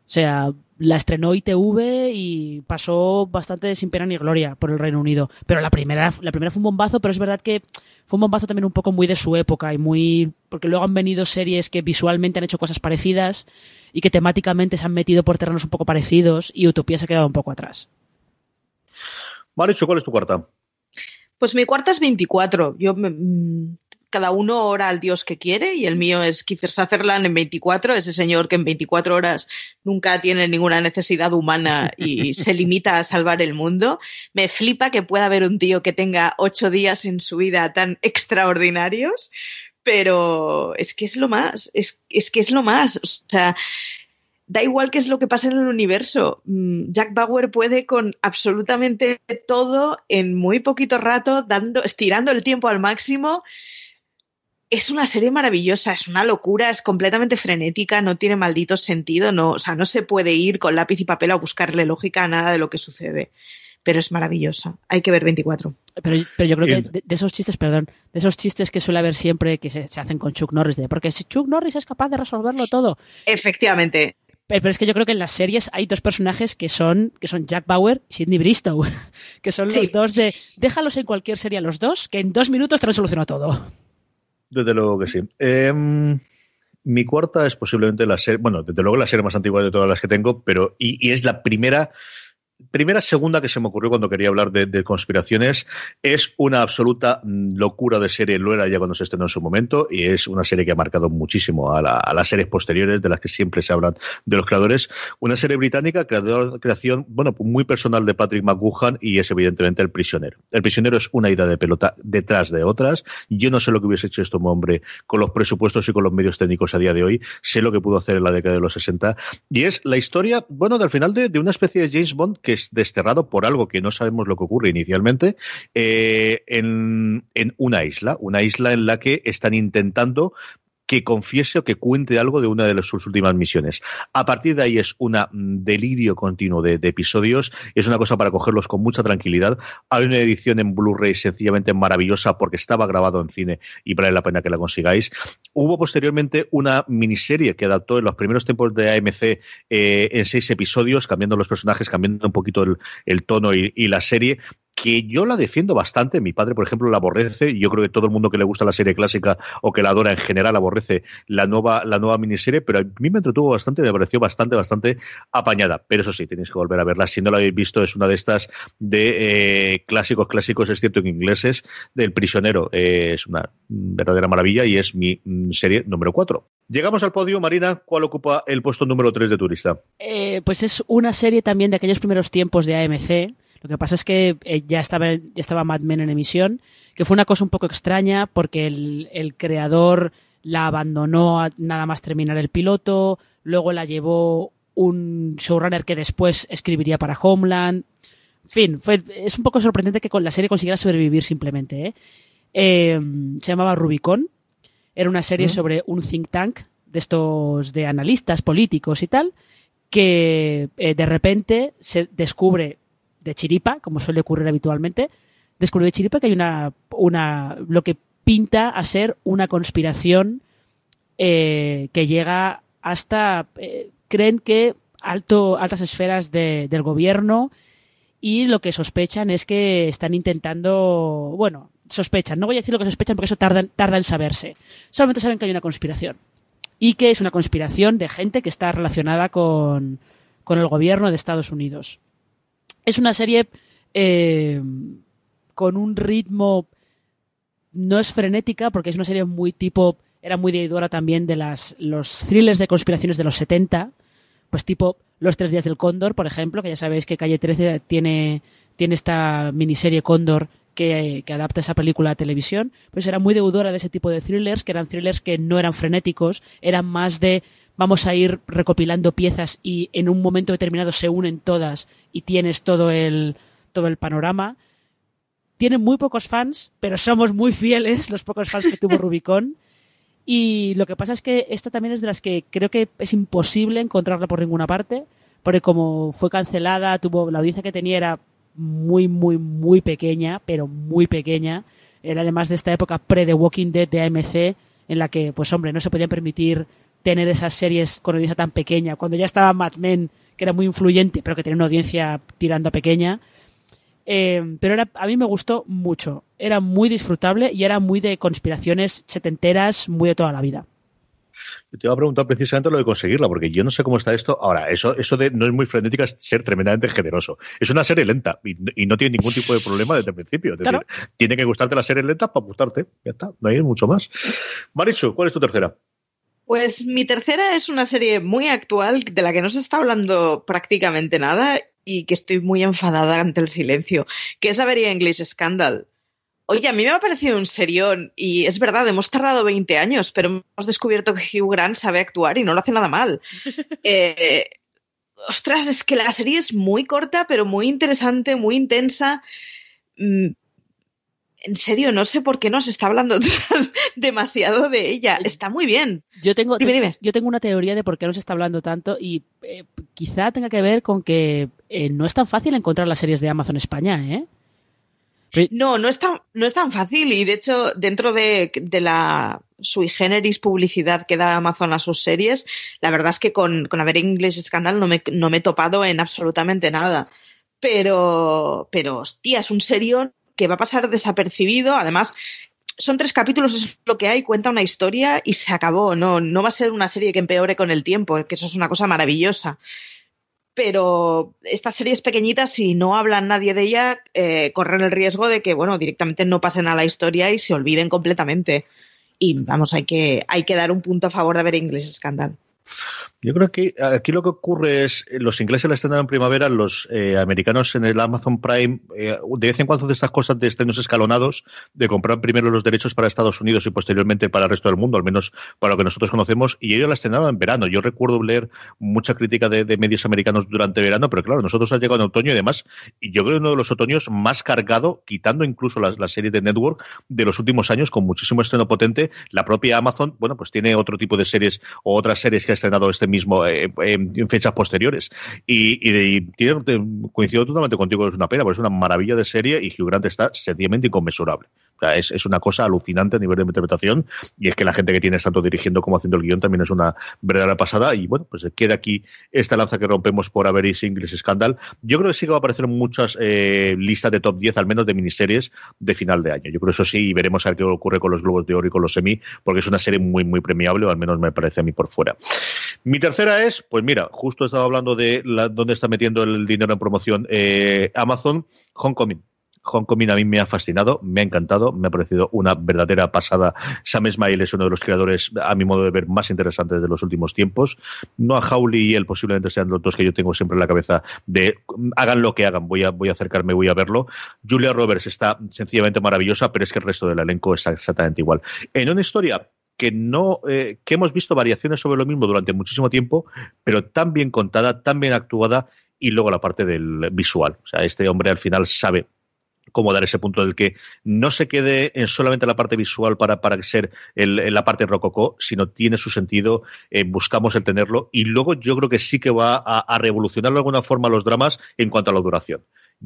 O sea, la estrenó ITV y pasó bastante sin pena ni gloria por el Reino Unido. Pero la primera, la primera fue un bombazo, pero es verdad que fue un bombazo también un poco muy de su época y muy. porque luego han venido series que visualmente han hecho cosas parecidas y que temáticamente se han metido por terrenos un poco parecidos y Utopía se ha quedado un poco atrás. Maricho, ¿cuál es tu cuarta? Pues mi cuarta es 24. Yo mm, cada uno ora al Dios que quiere y el mío es Kiefer Sutherland en 24, ese señor que en 24 horas nunca tiene ninguna necesidad humana y [LAUGHS] se limita a salvar el mundo. Me flipa que pueda haber un tío que tenga ocho días en su vida tan extraordinarios, pero es que es lo más, es, es que es lo más. O sea, da igual qué es lo que pasa en el universo. Mm, Jack Bauer puede con absolutamente todo en muy poquito rato, dando, estirando el tiempo al máximo es una serie maravillosa, es una locura, es completamente frenética, no tiene maldito sentido, no, o sea, no se puede ir con lápiz y papel a buscarle lógica a nada de lo que sucede. Pero es maravillosa. Hay que ver 24. Pero, yo creo que de, esos chistes, perdón, de esos chistes que suele haber siempre que se, hacen con Chuck Norris, de, porque si Chuck Norris es capaz de resolverlo todo. Efectivamente. Pero, es que yo creo que en las series hay dos personajes que son, que son Jack Bauer y Sidney Bristow, [LAUGHS] que son los dos de déjalos en cualquier serie a los dos, que en dos minutos te lo todo. Desde luego que sí. Em, mi cuarta es posiblemente la serie, bueno, desde luego la serie más antigua de todas las que tengo, pero y es la primera primera segunda que se me ocurrió cuando quería hablar de, conspiraciones es una absoluta locura de serie, lo era ya cuando se estrenó en su momento, y es una serie que ha marcado muchísimo a, las series posteriores de las que siempre se hablan de los creadores. Una serie británica, creador, creación, bueno, muy personal de Patrick McGuhan y es evidentemente El Prisionero. El Prisionero es una idea de pelota detrás de otras. Yo no sé lo que hubiese hecho este hombre con los presupuestos y con los medios técnicos a día de hoy. Sé lo que pudo hacer en la década de los 60. Y es la historia, bueno, del final de, de una especie de James Bond que es desterrado por algo que no sabemos lo que ocurre inicialmente eh, en, en una isla, una isla en la que están intentando que confiese o que cuente algo de una de sus últimas misiones. A partir de ahí es un delirio continuo de, episodios, es una cosa para cogerlos con mucha tranquilidad. Hay una edición en Blu-ray sencillamente maravillosa porque estaba grabado en cine y vale la pena que la consigáis. Hubo posteriormente una miniserie que adaptó en los primeros tiempos de AMC eh, en seis episodios, cambiando los personajes, cambiando un poquito el, tono y la serie, que yo la defiendo bastante. Mi padre, por ejemplo, la aborrece. Yo creo que todo el mundo que le gusta la serie clásica o que la adora en general aborrece la nueva, la nueva miniserie, pero a mí me entretuvo bastante, me pareció bastante, bastante apañada. Pero eso sí, tenéis que volver a verla. Si no la habéis visto, es una de estas de eh, clásicos, clásicos, es cierto, en ingleses, del prisionero. Eh, es una verdadera maravilla y es mi mm, serie número 4. Llegamos al podio, Marina. ¿Cuál ocupa el puesto número 3 de turista? Eh, pues es una serie también de aquellos primeros tiempos de AMC lo que pasa es que eh, ya estaba, ya estaba Mad Men en emisión, que fue una cosa un poco extraña porque el, creador la abandonó nada más terminar el piloto, luego la llevó un showrunner que después escribiría para Homeland. En fin, fue, es un poco sorprendente que con la serie consiguiera sobrevivir simplemente. ¿eh? Em, se llamaba Rubicon. Era una serie sobre un think tank de estos de analistas políticos y tal, que eh, de repente se descubre de chiripa, como suele ocurrir habitualmente, descubrió de chiripa que hay una, una lo que pinta a ser una conspiración eh, que llega hasta, eh, creen que alto, altas esferas del gobierno y lo que sospechan es que están intentando, bueno, sospechan, no voy a decir lo que sospechan porque eso tarda, tarda en saberse, solamente saben que hay una conspiración y que es una conspiración de gente que está relacionada con, con el gobierno de Estados Unidos. Es una serie eh, con un ritmo no es frenética porque es una serie muy tipo era muy deidora también de las los thrillers de conspiraciones de los 70 pues tipo Los tres días del cóndor por ejemplo que ya sabéis que Calle 13 tiene tiene esta miniserie Cóndor que, que, adapta esa película a televisión, pues era muy deudora de ese tipo de thrillers, que eran thrillers que no eran frenéticos, eran más de vamos a ir recopilando piezas y en un momento determinado se unen todas y tienes todo el, todo el panorama tiene muy pocos fans, pero somos muy fieles los pocos fans que tuvo [LAUGHS] Rubicon. Y lo que pasa es que esta también es de las que creo que es imposible encontrarla por ninguna parte, porque como fue cancelada, tuvo la audiencia que tenía era muy, muy, muy pequeña, pero muy pequeña. Era además de esta época pre-The Walking Dead de AMC, en la que, pues hombre, no se podían permitir tener esas series con audiencia tan pequeña. Cuando ya estaba Mad Men, que era muy influyente, pero que tenía una audiencia tirando a pequeña, eh, pero era, a mí me gustó mucho. Era muy disfrutable y era muy de conspiraciones setenteras, muy de toda la vida. te iba a preguntar precisamente lo de conseguirla, porque yo no sé cómo está esto. Ahora, eso, eso de no es muy frenética, es ser tremendamente generoso. Es una serie lenta y, no tiene ningún tipo de problema desde el principio. tiene que gustarte la serie lenta para gustarte. Ya está, no hay mucho más. Marichu, ¿cuál es tu tercera? Pues mi tercera es una serie muy actual de la que no se está hablando prácticamente nada y que estoy muy enfadada ante el silencio, que es Avery English Scandal. Oye, a mí me ha parecido un serión y es verdad, hemos tardado 20 años, pero hemos descubierto que Hugh Grant sabe actuar y no lo hace nada mal. [LAUGHS] Eh, ostras, es que la serie es muy corta, pero muy interesante, muy intensa. En serio, no sé por qué no se está hablando [LAUGHS] demasiado de ella. Está muy bien. Yo tengo, Yo tengo una teoría de por qué no se está hablando tanto y eh, quizá tenga que ver con que eh, no es tan fácil encontrar las series de Amazon España, ¿eh? No, no es tan, no es tan fácil y de hecho dentro de, la sui generis publicidad que da Amazon a sus series, la verdad es que con, con Haber English Scandal no me, no me he topado en absolutamente nada. Pero, pero hostia, es un serión que va a pasar desapercibido. Además, son tres capítulos, es lo que hay, cuenta una historia y se acabó. No, no va a ser una serie que empeore con el tiempo, que eso es una cosa maravillosa. Pero estas series pequeñitas, si no hablan nadie de ella, eh, corren el riesgo de que, bueno, directamente no pasen a la historia y se olviden completamente. Y vamos, hay que, hay que dar un punto a favor de ver English Scandal. Yo creo que aquí lo que ocurre es, eh, los ingleses la estrenan en primavera, los eh, americanos en el Amazon Prime, eh, de vez en cuando de estas cosas de estrenos escalonados, de comprar primero los derechos para Estados Unidos y posteriormente para el resto del mundo, al menos para lo que nosotros conocemos, y ellos la estrenaban en verano. Yo recuerdo leer mucha crítica de, medios americanos durante verano, pero claro, nosotros ha llegado en otoño y demás, y yo creo que uno de los otoños más cargado, quitando incluso la, la serie de Network de los últimos años, con muchísimo estreno potente, la propia Amazon, bueno, pues tiene otro tipo de series o otras series que ha estrenado este mismo eh, en fechas posteriores. Y, coincido totalmente contigo, es una pena, porque es una maravilla de serie y Hugh Grant está sencillamente inconmensurable. Es, una cosa alucinante a nivel de interpretación y es que la gente que tiene tanto dirigiendo como haciendo el guion también es una verdadera pasada y bueno, pues queda aquí esta lanza que rompemos por Avery English Scandal. Yo creo que sí que va a aparecer muchas eh, listas de top 10, al menos de miniseries de final de año. Yo creo eso sí y veremos a ver qué ocurre con los Globos de Oro y con los Semi, porque es una serie muy, muy premiable, o al menos me parece a mí por fuera. Mi tercera es, pues mira, justo estaba hablando de la, dónde está metiendo el dinero en promoción eh, Amazon, Homecoming. Homecoming a mí me ha fascinado, me ha encantado, me ha parecido una verdadera pasada. Sam Smile es uno de los creadores, a mi modo de ver, más interesantes de los últimos tiempos. No a Howley y él posiblemente sean los dos que yo tengo siempre en la cabeza de hagan lo que hagan, voy a, voy a acercarme, voy a verlo. Julia Roberts está sencillamente maravillosa, pero es que el resto del elenco está exactamente igual. En una historia que no eh, que hemos visto variaciones sobre lo mismo durante muchísimo tiempo, pero tan bien contada, tan bien actuada y luego la parte del visual. O sea, este hombre al final sabe cómo dar ese punto del que no se quede en solamente la parte visual para, para ser el, la parte rococó, sino tiene su sentido, eh, buscamos el tenerlo y luego yo creo que sí que va a, a revolucionar de alguna forma los dramas en cuanto a la duración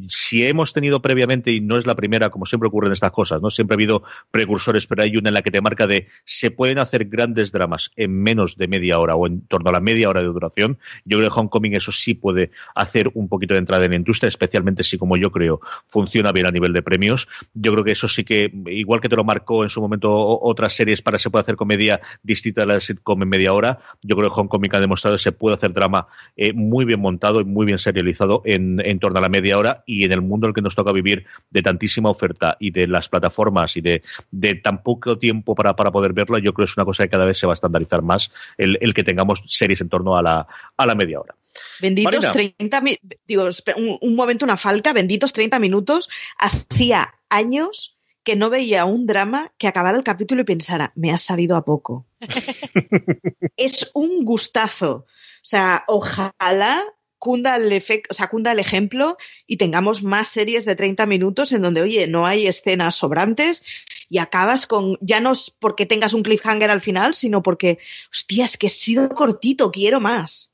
Si hemos tenido previamente, y no es la primera, como siempre ocurre en estas cosas, ¿no? Siempre ha habido precursores, pero hay una en la que te marca de se pueden hacer grandes dramas en menos de media hora o en torno a la media hora de duración. Yo creo que Homecoming eso sí puede hacer un poquito de entrada en la industria, especialmente si, como yo creo, funciona bien a nivel de premios. Yo creo que eso sí que, igual que te lo marcó en su momento otras series para se pueda hacer comedia distinta a la sitcom en media hora, yo creo que Homecoming ha demostrado que se puede hacer drama eh, muy bien montado y muy bien serializado en torno a la media hora y en el mundo en el que nos toca vivir de tantísima oferta y de las plataformas y de, de tan poco tiempo para, para poder verlo, yo creo que es una cosa que cada vez se va a estandarizar más el, el que tengamos series en torno a la, a la media hora. Benditos Marina. 30 digo, un, un, momento, una falta, benditos 30 minutos. Hacía años que no veía un drama que acabara el capítulo y pensara, me ha sabido a poco. [LAUGHS] es un gustazo. O sea, ojalá cunda el efecto, o sea, cunda el ejemplo y tengamos más series de 30 minutos en donde, oye, no hay escenas sobrantes y acabas con, ya no es porque tengas un cliffhanger al final, sino porque, hostia, es que he sido cortito, quiero más.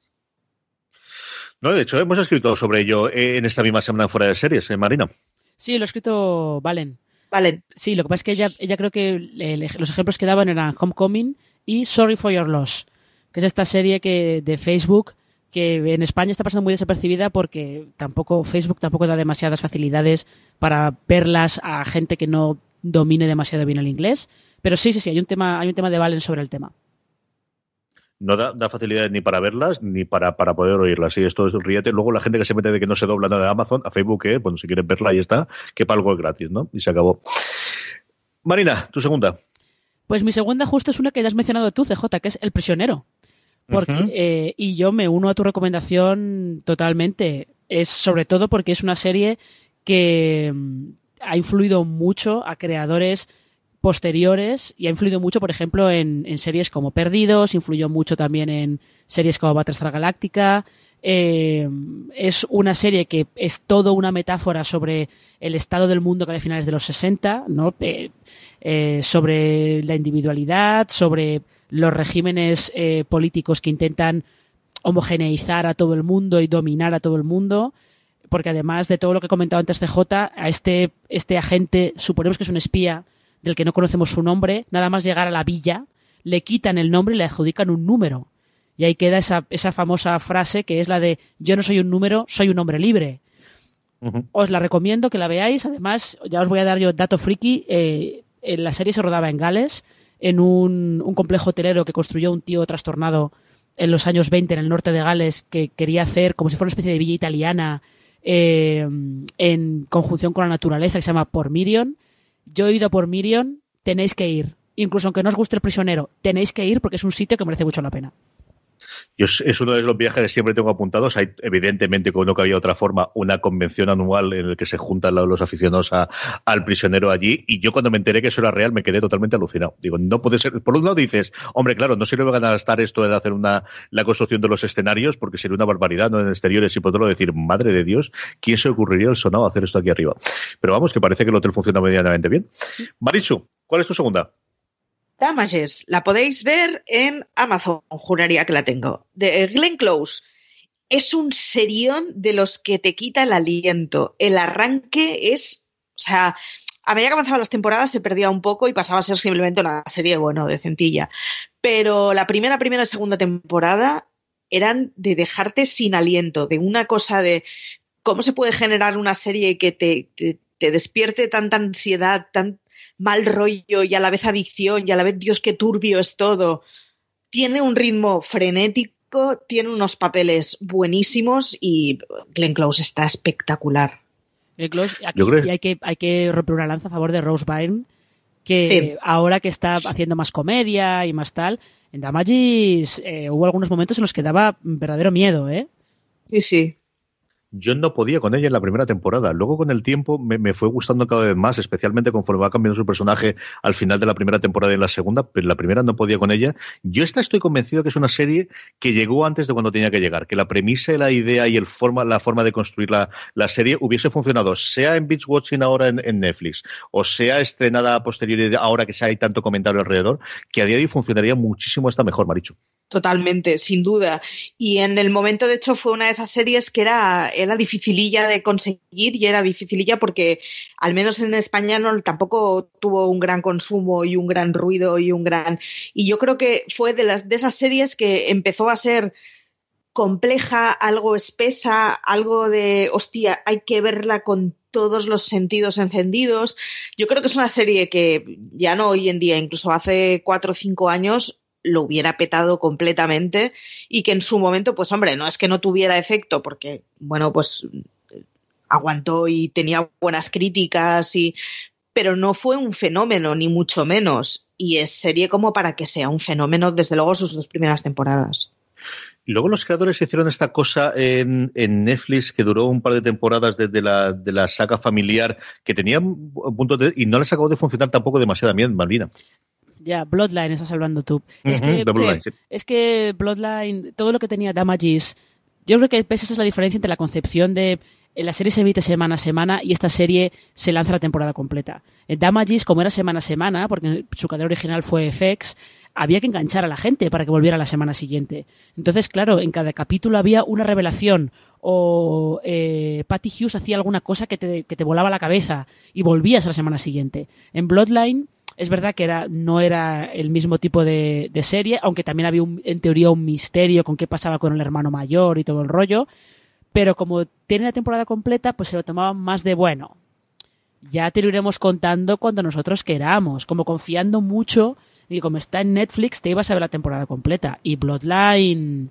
No, de hecho, hemos escrito sobre ello en esta misma semana fuera de series, ¿eh, Marina? Sí, lo ha escrito Valen. Valen. Sí, lo que pasa es que ella, ella creo que los ejemplos que daban eran Homecoming y Sorry for Your Loss, que es esta serie que de Facebook que en España está pasando muy desapercibida porque tampoco Facebook tampoco da demasiadas facilidades para verlas a gente que no domine demasiado bien el inglés. Pero sí, sí, sí, hay un tema, hay un tema de Valen sobre el tema. No da, da facilidades ni para verlas ni para, para poder oírlas. Y esto es ríete. Luego la gente que se mete de que no se dobla nada de Amazon, a Facebook, ¿eh? bueno, si quieres verla, ahí está, que para algo es gratis, ¿no? Y se acabó. Marina, tu segunda. Pues mi segunda justo es una que ya has mencionado tú, CJ, que es El prisionero. Porque, uh -huh. eh, y yo me uno a tu recomendación totalmente. Es sobre todo porque es una serie que mm, ha influido mucho a creadores posteriores y ha influido mucho, por ejemplo, en, series como Perdidos, influyó mucho también en series como Battlestar Galáctica. Eh, es una serie que es todo una metáfora sobre el estado del mundo que hay a finales de los 60, ¿no? Eh, eh, sobre la individualidad, sobre los regímenes políticos que intentan homogeneizar a todo el mundo y dominar a todo el mundo, porque además de todo lo que he comentado antes de J, a este, este agente, suponemos que es un espía del que no conocemos su nombre, nada más llegar a la villa, le quitan el nombre y le adjudican un número. Y ahí queda esa, esa famosa frase que es la de yo no soy un número, soy un hombre libre. Uh -huh. Os la recomiendo que la veáis. Además, ya os voy a dar yo dato friki. Eh, la serie se rodaba en Gales, en un, un, complejo hotelero que construyó un tío trastornado en los años 20 en el norte de Gales que quería hacer como si fuera una especie de villa italiana eh, en conjunción con la naturaleza que se llama Por Mirion. Yo he ido Por Mirion, tenéis que ir. Incluso aunque no os guste el prisionero, tenéis que ir porque es un sitio que merece mucho la pena. Yo, es uno de los viajes que siempre tengo apuntados. Hay, evidentemente, como no cabía otra forma, una convención anual en la que se juntan los aficionados a, al prisionero allí. Y yo, cuando me enteré que eso era real, me quedé totalmente alucinado. Digo, no puede ser. Por un lado dices, hombre, claro, no sirve ganar estar esto de hacer una, la construcción de los escenarios, porque sería una barbaridad, ¿no? En exteriores. Y por otro lado, decir, madre de Dios, ¿quién se ocurriría el sonado hacer esto aquí arriba? Pero vamos, que parece que el hotel funciona medianamente bien. Marichu, ¿cuál es tu segunda? Damages, la podéis ver en Amazon, juraría que la tengo. De Glenn Close. Es un serión de los que te quita el aliento. El arranque es, o sea, a medida que avanzaban las temporadas se perdía un poco y pasaba a ser simplemente una serie, bueno, de centilla. Pero la primera, primera y segunda temporada eran de dejarte sin aliento, de una cosa de cómo se puede generar una serie que te, te, te despierte tanta ansiedad, tan, mal rollo y a la vez adicción y a la vez Dios qué turbio es todo. Tiene un ritmo frenético, tiene unos papeles buenísimos y Glenn Close está espectacular. Glenn Close, aquí, y hay que, hay que romper una lanza a favor de Rose Byrne, que sí. ahora que está haciendo más comedia y más tal, en Damages eh, hubo algunos momentos en los que daba verdadero miedo, ¿eh? Sí, sí yo no podía con ella en la primera temporada. Luego, con el tiempo, me, fue gustando cada vez más, especialmente conforme va cambiando su personaje al final de la primera temporada y en la segunda, pero en la primera no podía con ella. Yo esta estoy convencido que es una serie que llegó antes de cuando tenía que llegar, que la premisa, la idea y el forma, la forma de construir la, la serie hubiese funcionado, sea en Beach Watching ahora en, en, Netflix, o sea estrenada a posteriori ahora que se hay tanto comentario alrededor, que a día de hoy funcionaría muchísimo esta mejor, Marichu. totalmente, sin duda. Y en el momento, de hecho, fue una de esas series que era, era dificililla de conseguir y era dificililla porque, al menos en España, no, tampoco tuvo un gran consumo y un gran ruido y un gran. Y yo creo que fue de, las, de esas series que empezó a ser compleja, algo espesa, algo de, hostia, hay que verla con todos los sentidos encendidos. Yo creo que es una serie que ya no hoy en día, incluso hace cuatro o cinco años, lo hubiera petado completamente y que en su momento, pues hombre, no es que no tuviera efecto, porque, bueno, pues aguantó y tenía buenas críticas y pero no fue un fenómeno, ni mucho menos. Y es serie como para que sea un fenómeno, desde luego, sus dos primeras temporadas. Luego los creadores hicieron esta cosa en, Netflix que duró un par de temporadas desde la, de la saga familiar que tenía punto de, y no les acabó de funcionar tampoco demasiado bien, Malvina. Ya, Bloodline estás hablando tú. es, que, Bloodline, es que Bloodline, todo lo que tenía Damages, yo creo que esa es la diferencia entre la concepción de la serie se emite semana a semana y esta serie se lanza la temporada completa. En Damages, como era semana a semana, porque su cadena original fue FX, había que enganchar a la gente para que volviera la semana siguiente. Entonces, claro, en cada capítulo había una revelación o eh, Patty Hughes hacía alguna cosa que te, que te volaba la cabeza y volvías a la semana siguiente. En Bloodline es verdad que era, no era el mismo tipo de, serie, aunque también había en teoría un misterio con qué pasaba con el hermano mayor y todo el rollo. Pero como tiene la temporada completa, pues se lo tomaban más de bueno. Ya te lo iremos contando cuando nosotros queramos, como confiando mucho y como está en Netflix te ibas a ver la temporada completa. Y Bloodline,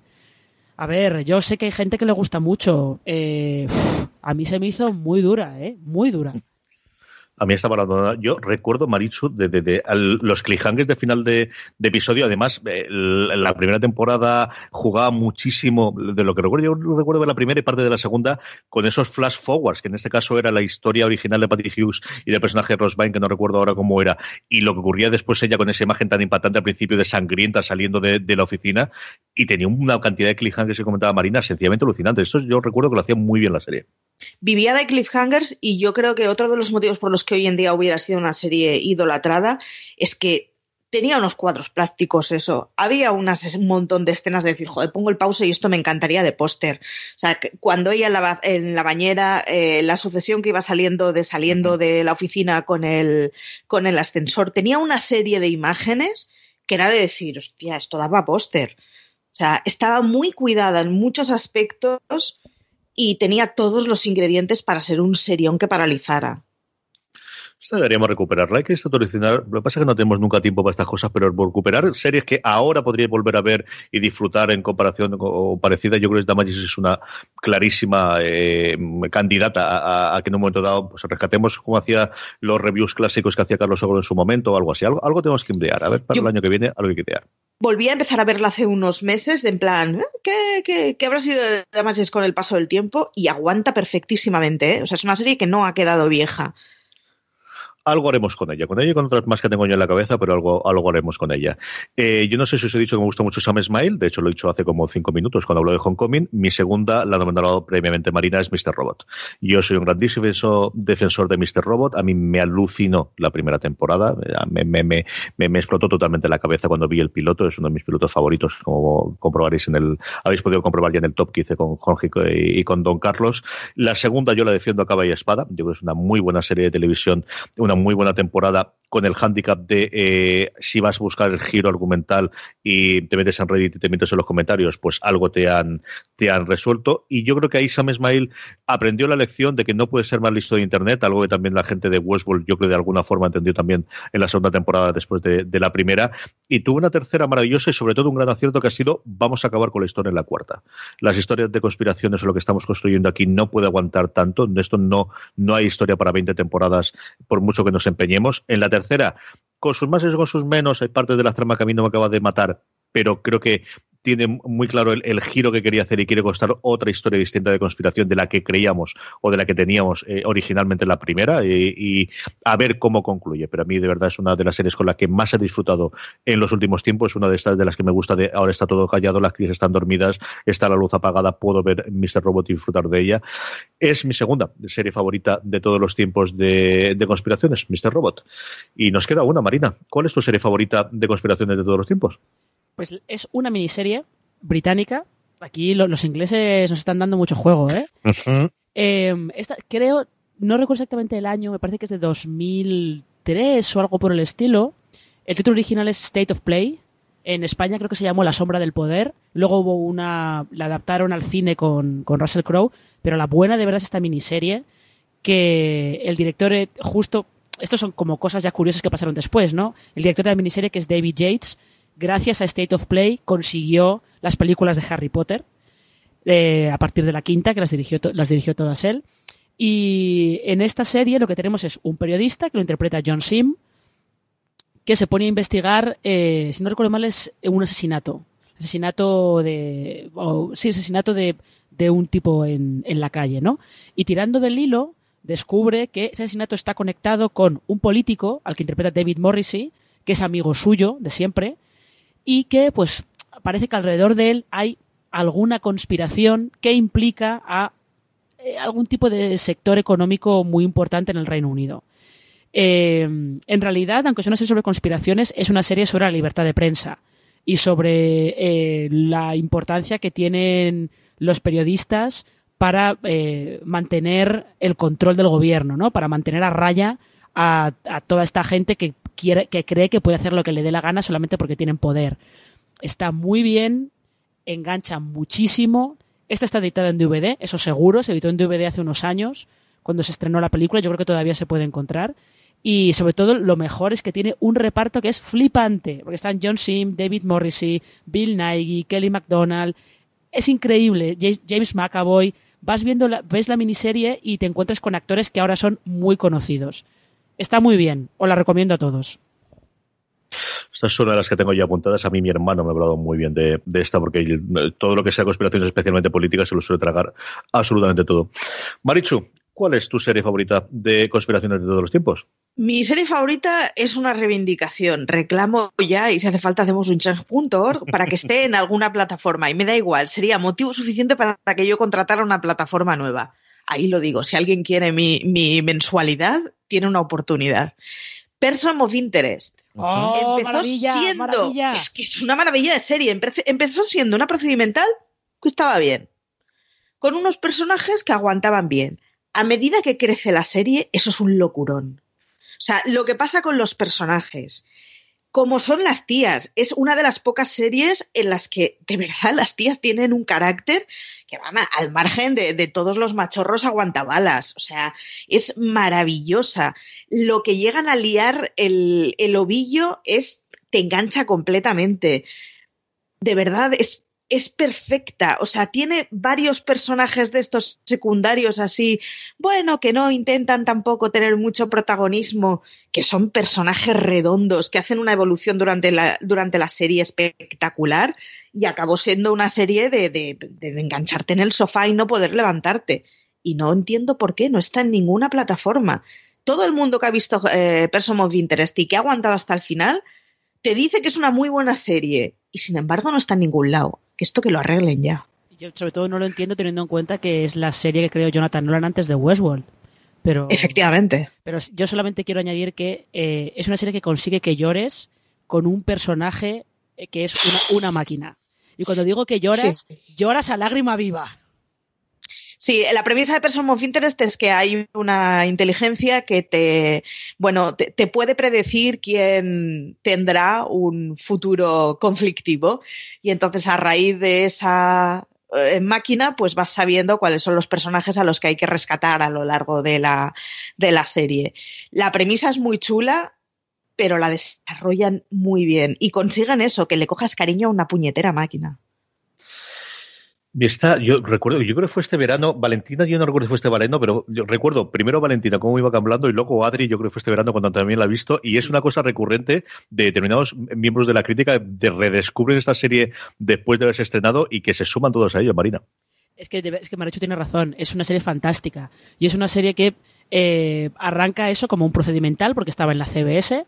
a ver, yo sé que hay gente que le gusta mucho. Eh, a mí se me hizo muy dura, ¿eh? Muy dura a mí estaba abandonada. Yo recuerdo, Maritsu, de, los cliffhangers de final de, episodio. Además, la primera temporada jugaba muchísimo, de lo que recuerdo, yo recuerdo de la primera y parte de la segunda, con esos flash forwards, que en este caso era la historia original de Patty Hughes y del personaje de Ross Vine, que no recuerdo ahora cómo era, y lo que ocurría después ella con esa imagen tan impactante al principio de sangrienta saliendo de, la oficina, y tenía una cantidad de cliffhangers que comentaba Marina sencillamente alucinante. Esto yo recuerdo que lo hacía muy bien la serie. Vivía de cliffhangers y yo creo que otro de los motivos por los que hoy en día hubiera sido una serie idolatrada es que tenía unos cuadros plásticos eso. Había un montón de escenas de decir, joder, pongo el pause y esto me encantaría de póster. O sea, cuando ella en la, bañera, eh, la sucesión que iba saliendo de saliendo de la oficina con el, con el ascensor, tenía una serie de imágenes que era de decir, hostia, esto daba póster. O sea, estaba muy cuidada en muchos aspectos y tenía todos los ingredientes para ser un serión que paralizara. Esta deberíamos recuperarla. Hay que original. Lo que pasa es que no tenemos nunca tiempo para estas cosas, pero recuperar series que ahora podría volver a ver y disfrutar en comparación o parecida, yo creo que Damages es una clarísima eh, candidata a, que en un momento dado pues, rescatemos como hacía los reviews clásicos que hacía Carlos Ogro en su momento o algo así. Algo, algo tenemos que emplear. A ver, para el año que viene, algo hay que crear volví a empezar a verla hace unos meses, en plan, ¿qué, qué, qué habrá sido de Damages con el paso del tiempo? Y aguanta perfectísimamente, ¿eh? O sea, es una serie que no ha quedado vieja algo haremos con ella. Con ella y con otras más que tengo yo en la cabeza, pero algo, algo haremos con ella. Eh, yo no sé si os he dicho que me gusta mucho Sam Smile, de hecho lo he dicho hace como cinco minutos cuando hablo de Homecoming. Mi segunda, la nombrado previamente Marina, es Mr. Robot. Yo soy un grandísimo defensor de Mr. Robot. A mí me alucinó la primera temporada. Me, me, me, me, explotó totalmente la cabeza cuando vi el piloto. Es uno de mis pilotos favoritos, como comprobaréis en el, habéis podido comprobar ya en el top que hice con Jorge y con Don Carlos. La segunda yo la defiendo a capa y espada. Yo creo que es una muy buena serie de televisión, una muy buena temporada con el hándicap de eh, si vas a buscar el giro argumental y te metes en Reddit y te metes en los comentarios, pues algo te han, te han resuelto. Y yo creo que ahí Sam Ismail aprendió la lección de que no puede ser más listo de Internet, algo que también la gente de Westworld yo creo de alguna forma entendió también en la segunda temporada después de, la primera. Y tuvo una tercera maravillosa y sobre todo un gran acierto que ha sido vamos a acabar con la historia en la cuarta. Las historias de conspiraciones o lo que estamos construyendo aquí no puede aguantar tanto. Esto no, no hay historia para 20 temporadas por mucho que nos empeñemos. En la tercera, con sus más y con sus menos, hay parte de la trama que a mí no me acaba de matar, pero creo que tiene muy claro el, giro que quería hacer y quiere contar otra historia distinta de conspiración de la que creíamos o de la que teníamos eh, originalmente en la primera y, a ver cómo concluye. Pero a mí de verdad es una de las series con la que más he disfrutado en los últimos tiempos, es una de estas de las que me gusta de ahora está todo callado, las crisis están dormidas, está la luz apagada, puedo ver Mr. Robot y disfrutar de ella. Es mi segunda serie favorita de todos los tiempos de, de conspiraciones, Mr. Robot. Y nos queda una, Marina. ¿Cuál es tu serie favorita de conspiraciones de todos los tiempos? Pues es una miniserie británica. Aquí los ingleses nos están dando mucho juego, ¿eh? Em, esta, creo, no recuerdo exactamente el año, me parece que es de 2003 o algo por el estilo. El título original es State of Play. En España creo que se llamó La Sombra del Poder. Luego hubo una. La adaptaron al cine con, con Russell Crowe. Pero la buena de verdad es esta miniserie. Que el director, eh, justo. Estos son como cosas ya curiosas que pasaron después, ¿no? El director de la miniserie, que es David Yates, gracias a State of Play, consiguió las películas de Harry Potter. Eh, a partir de la quinta, que las dirigió, todas él. Y en esta serie lo que tenemos es un periodista que lo interpreta John Sim, que se pone a investigar, eh, si no recuerdo mal, es un asesinato. Asesinato de. sí, asesinato de, de un tipo en, en, la calle, ¿no? Y tirando del hilo, descubre que ese asesinato está conectado con un político al que interpreta David Morrissey, que es amigo suyo de siempre, y que, pues, parece que alrededor de él hay alguna conspiración que implica a eh, algún tipo de sector económico muy importante en el Reino Unido. Eh, en realidad, aunque es una serie sobre conspiraciones, es una serie sobre la libertad de prensa y sobre eh, la importancia que tienen los periodistas para mantener el control del gobierno, ¿no? Para mantener a raya a, toda esta gente que quiere, que cree que puede hacer lo que le dé la gana solamente porque tienen poder. Está muy bien, engancha muchísimo. Esta está editada en DVD, eso seguro, se editó en DVD hace unos años, cuando se estrenó la película, yo creo que todavía se puede encontrar. Y sobre todo lo mejor es que tiene un reparto que es flipante, porque están John Sim, David Morrissey, Bill Nighy, Kelly MacDonald. Es increíble, James McAvoy. Vas viendo, la, ves la miniserie y te encuentras con actores que ahora son muy conocidos. Está muy bien, os la recomiendo a todos. Esta es una de las que tengo ya apuntadas. A mí mi hermano me ha hablado muy bien de, esta, porque todo lo que sea conspiraciones, especialmente políticas, se lo suele tragar absolutamente todo. Marichu, ¿cuál es tu serie favorita de conspiraciones de todos los tiempos? Mi serie favorita es una reivindicación. Reclamo ya y si hace falta hacemos un change.org para que esté en alguna plataforma. Y me da igual, sería motivo suficiente para que yo contratara una plataforma nueva. Ahí lo digo, si alguien quiere mi, mi mensualidad, tiene una oportunidad. Person of Interest. Oh, empezó siendo. Es que es una maravilla de serie. Empezó siendo una procedimental que estaba bien. Con unos personajes que aguantaban bien. A medida que crece la serie, eso es un locurón. O sea, lo que pasa con los personajes, como son las tías. Es una de las pocas series en las que de verdad las tías tienen un carácter que van al margen de, todos los machorros aguantabalas. O sea, es maravillosa. Lo que llegan a liar el, el ovillo es, te engancha completamente. De verdad, es es perfecta. O sea, tiene varios personajes de estos secundarios así, bueno, que no intentan tampoco tener mucho protagonismo, que son personajes redondos, que hacen una evolución durante la, durante la serie espectacular y acabó siendo una serie de, de, engancharte en el sofá y no poder levantarte. Y no entiendo por qué, no está en ninguna plataforma. Todo el mundo que ha visto eh, Person of Interest y que ha aguantado hasta el final, te dice que es una muy buena serie y sin embargo no está en ningún lado esto que lo arreglen ya. Yo sobre todo no lo entiendo teniendo en cuenta que es la serie que creó Jonathan Nolan antes de Westworld. Pero, Efectivamente. Pero yo solamente quiero añadir que eh, es una serie que consigue que llores con un personaje eh, que es una, máquina. Y cuando digo que lloras, lloras a lágrima viva. Sí, la premisa de Person of Interest es que hay una inteligencia que te, bueno, te, puede predecir quién tendrá un futuro conflictivo. Y entonces a raíz de esa eh, máquina, pues vas sabiendo cuáles son los personajes a los que hay que rescatar a lo largo de la, de la serie. La premisa es muy chula, pero la desarrollan muy bien y consiguen eso, que le cojas cariño a una puñetera máquina. Está, yo recuerdo, yo creo que fue este verano, Valentina, yo no recuerdo si fue este verano, pero yo recuerdo primero Valentina cómo iba cambiando y luego Adri, yo creo que fue este verano cuando también la he visto, y es una cosa recurrente de determinados miembros de la crítica de redescubrir esta serie después de haberse estrenado y que se suman todos a ello, Marina. Es que, es que Marecho tiene razón, es una serie fantástica y es una serie que eh, arranca eso como un procedimental porque estaba en la CBS,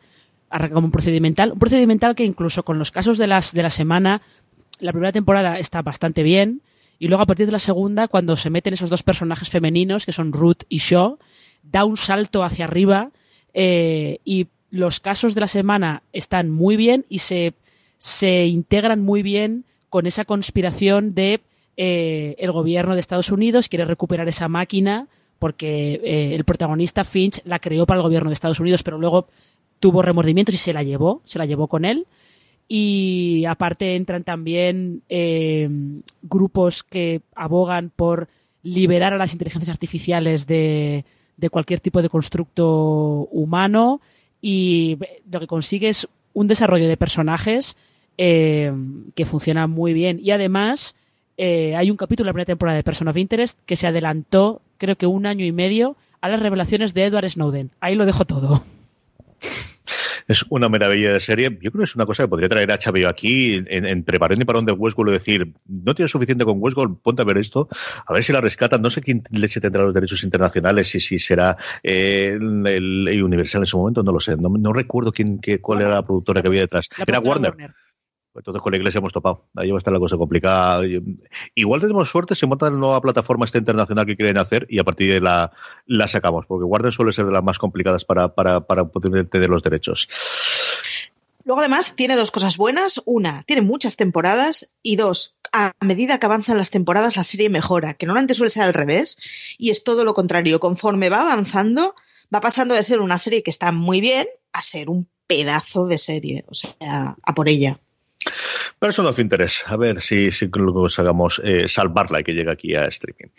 arranca como un procedimental, un procedimental que incluso con los casos de, las, de la semana, la primera temporada está bastante bien, y luego a partir de la segunda, cuando se meten esos dos personajes femeninos, que son Ruth y Shaw, da un salto hacia arriba eh, y los casos de la semana están muy bien y se, se integran muy bien con esa conspiración de eh, el gobierno de Estados Unidos quiere recuperar esa máquina porque eh, el protagonista Finch la creó para el gobierno de Estados Unidos, pero luego tuvo remordimientos y se la llevó, se la llevó con él. Y aparte entran también eh, grupos que abogan por liberar a las inteligencias artificiales de, de cualquier tipo de constructo humano y lo que consigue es un desarrollo de personajes eh, que funciona muy bien. Y además eh, hay un capítulo de la primera temporada de Person of Interest que se adelantó, creo que un año y medio, a las revelaciones de Edward Snowden. Ahí lo dejo todo [LAUGHS] es una maravilla de serie. Yo creo que es una cosa que podría traer a HBO aquí en, en preparando y parón de Westworld y decir, no tienes suficiente con Westworld, ponte a ver esto, a ver si la rescatan. No sé quién leche tendrá los derechos internacionales y si será eh, el, Universal en su momento, no lo sé. No, recuerdo quién, qué, cuál era la productora que había detrás. era Warner. Entonces con la iglesia hemos topado. Ahí va a estar la cosa complicada. Igual tenemos suerte, se monta la nueva plataforma esta internacional que quieren hacer y a partir de la, la sacamos, porque Warner suele ser de las más complicadas para, para, para poder tener los derechos. Luego además tiene dos cosas buenas. Una, tiene muchas temporadas y dos, a medida que avanzan las temporadas la serie mejora, que normalmente suele ser al revés y es todo lo contrario. Conforme va avanzando, va pasando de ser una serie que está muy bien a ser un pedazo de serie. O sea, a por ella. Person of Interest. A ver si, si hagamos eh, salvarla y que llegue aquí a streaming.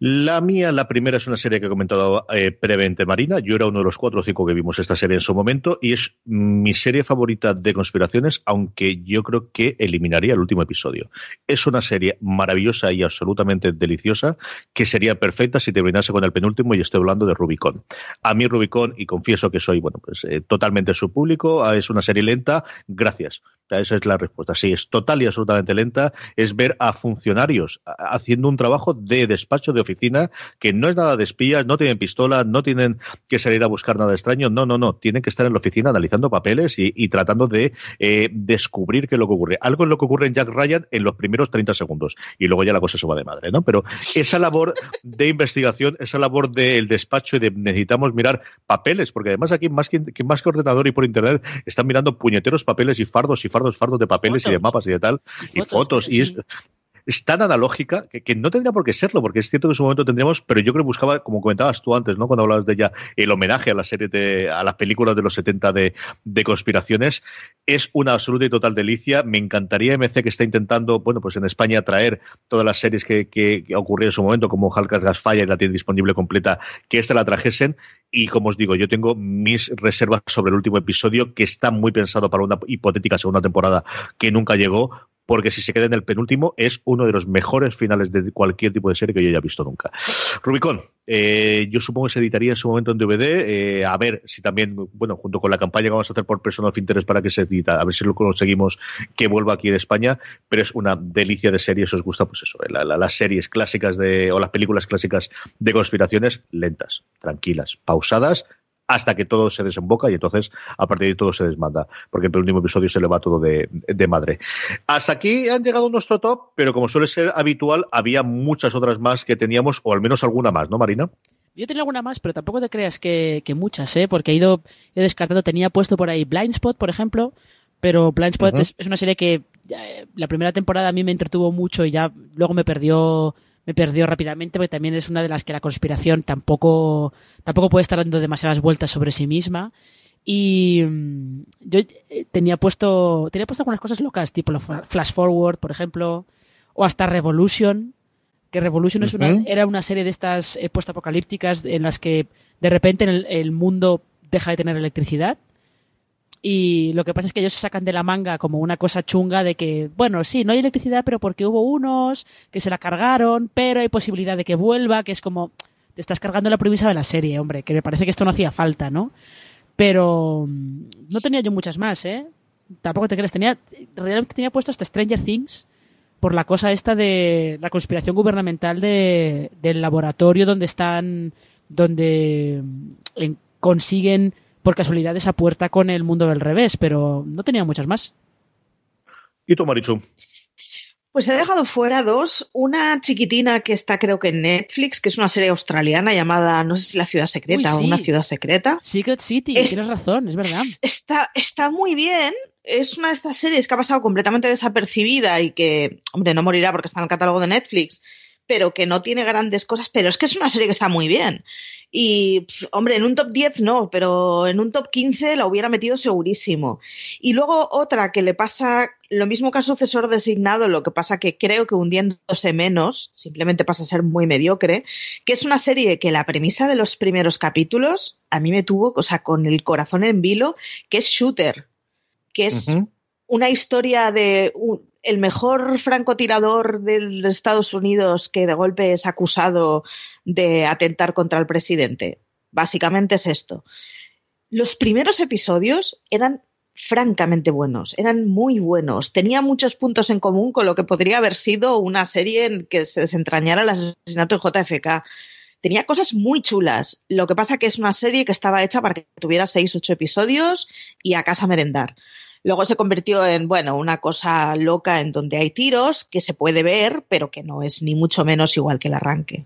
La mía, la primera es una serie que he comentado eh, previamente, Marina. Yo era uno de los cuatro o cinco que vimos esta serie en su momento y es mi serie favorita de conspiraciones, aunque yo creo que eliminaría el último episodio. Es una serie maravillosa y absolutamente deliciosa que sería perfecta si terminase con el penúltimo y estoy hablando de Rubicon. A mí Rubicon, y confieso que soy, bueno, pues eh, totalmente su público, ah, es una serie lenta, gracias. Esa es la respuesta. Sí, es total y absolutamente lenta. Es ver a funcionarios haciendo un trabajo de despacho, de oficina, que no es nada de espías, no tienen pistola, no tienen que salir a buscar nada extraño. No, no, no. Tienen que estar en la oficina analizando papeles y, tratando de eh, descubrir qué es lo que ocurre. Algo es lo que ocurre en Jack Ryan en los primeros 30 segundos. Y luego ya la cosa se va de madre, ¿no? Pero esa labor de investigación, esa labor del despacho y de necesitamos mirar papeles, porque además aquí más que, más que ordenador y por internet están mirando puñeteros papeles y fardos y fardos fardos, de papeles y de mapas y de tal, y fotos, y, es, es tan analógica que, no tendría por qué serlo, porque es cierto que en su momento tendríamos, pero yo creo que buscaba, como comentabas tú antes, ¿no? Cuando hablabas de ella, el homenaje a la serie de, a las películas de los 70 de, de conspiraciones, es una absoluta y total delicia. Me encantaría MC que está intentando, bueno, pues en España traer todas las series que, que, ocurrieron en su momento, como Gasfire y la tiene disponible completa, que esta la trajesen. Y como os digo, yo tengo mis reservas sobre el último episodio, que está muy pensado para una hipotética segunda temporada que nunca llegó, porque si se queda en el penúltimo es uno de los mejores finales de cualquier tipo de serie que yo haya visto nunca. Rubicon, eh, yo supongo que se editaría en su momento en DVD, eh, a ver si también, bueno, junto con la campaña que vamos a hacer por Person of Interest para que se edita, a ver si lo conseguimos que vuelva aquí en España, pero es una delicia de serie, si os gusta, pues eso, las series clásicas de, o las películas clásicas de conspiraciones, lentas, tranquilas, pausadas, hasta que todo se desemboca y entonces a partir de todo se desmanda, porque en el último episodio se le va todo de, madre. Hasta aquí han llegado nuestro top, pero como suele ser habitual, había muchas otras más que teníamos, o al menos alguna más, ¿no, Marina? Yo tenía alguna más, pero tampoco te creas que, muchas, ¿eh? porque he ido he descartado, tenía puesto por ahí Blindspot, por ejemplo, pero Blindspot es, es, una serie que eh, la primera temporada a mí me entretuvo mucho y ya luego me perdió me perdió rápidamente, porque también es una de las que la conspiración tampoco, tampoco puede estar dando demasiadas vueltas sobre sí misma. Y mm, yo eh, tenía puesto, tenía puesto algunas cosas locas, tipo Flash Forward, por ejemplo, o hasta Revolution, que Revolution es una, era una serie de estas eh, post-apocalípticas en las que de repente el mundo deja de tener electricidad y lo que pasa es que ellos se sacan de la manga como una cosa chunga de que, bueno, sí, no hay electricidad, pero porque hubo unos que se la cargaron, pero hay posibilidad de que vuelva, que es como, te estás cargando la premisa de la serie, hombre, que me parece que esto no hacía falta, ¿no? Pero mm, no tenía yo muchas más, ¿eh? Tampoco te crees, tenía, realmente tenía puesto hasta Stranger Things por la cosa esta de la conspiración gubernamental de, del laboratorio donde están, donde mm, consiguen por casualidad esa puerta con el mundo del revés, pero no tenía muchas más. ¿Y tú, Marichu? Pues he dejado fuera dos. Una chiquitina que está creo que en Netflix, que es una serie australiana llamada, no sé si La Ciudad Secreta Uy, o. Una Ciudad Secreta. Secret City, Es- tienes razón, es verdad. Está, está muy bien. Es una de estas series que ha pasado completamente desapercibida y que, hombre, no morirá porque está en el catálogo de Netflix, pero que no tiene grandes cosas, pero es que es una serie que está muy bien. Y, hombre, en un top 10 no, pero en un top 15 la hubiera metido segurísimo. Y luego otra que le pasa lo mismo que a sucesor designado, lo que pasa que creo que hundiéndose menos, simplemente pasa a ser muy mediocre, que es una serie que la premisa de los primeros capítulos a mí me tuvo, o sea, con el corazón en vilo, que es Shooter, que es una historia de un- el mejor francotirador de Estados Unidos que de golpe es acusado de atentar contra el presidente. Básicamente es esto. Los primeros episodios eran francamente buenos, eran muy buenos. Tenía muchos puntos en común con lo que podría haber sido una serie en que se desentrañara el asesinato de JFK. Tenía cosas muy chulas. Lo que pasa que es una serie que estaba hecha para que tuviera seis, ocho episodios y a casa merendar. Luego se convirtió en, bueno, una cosa loca en donde hay tiros que se puede ver, pero que no es ni mucho menos igual que el arranque.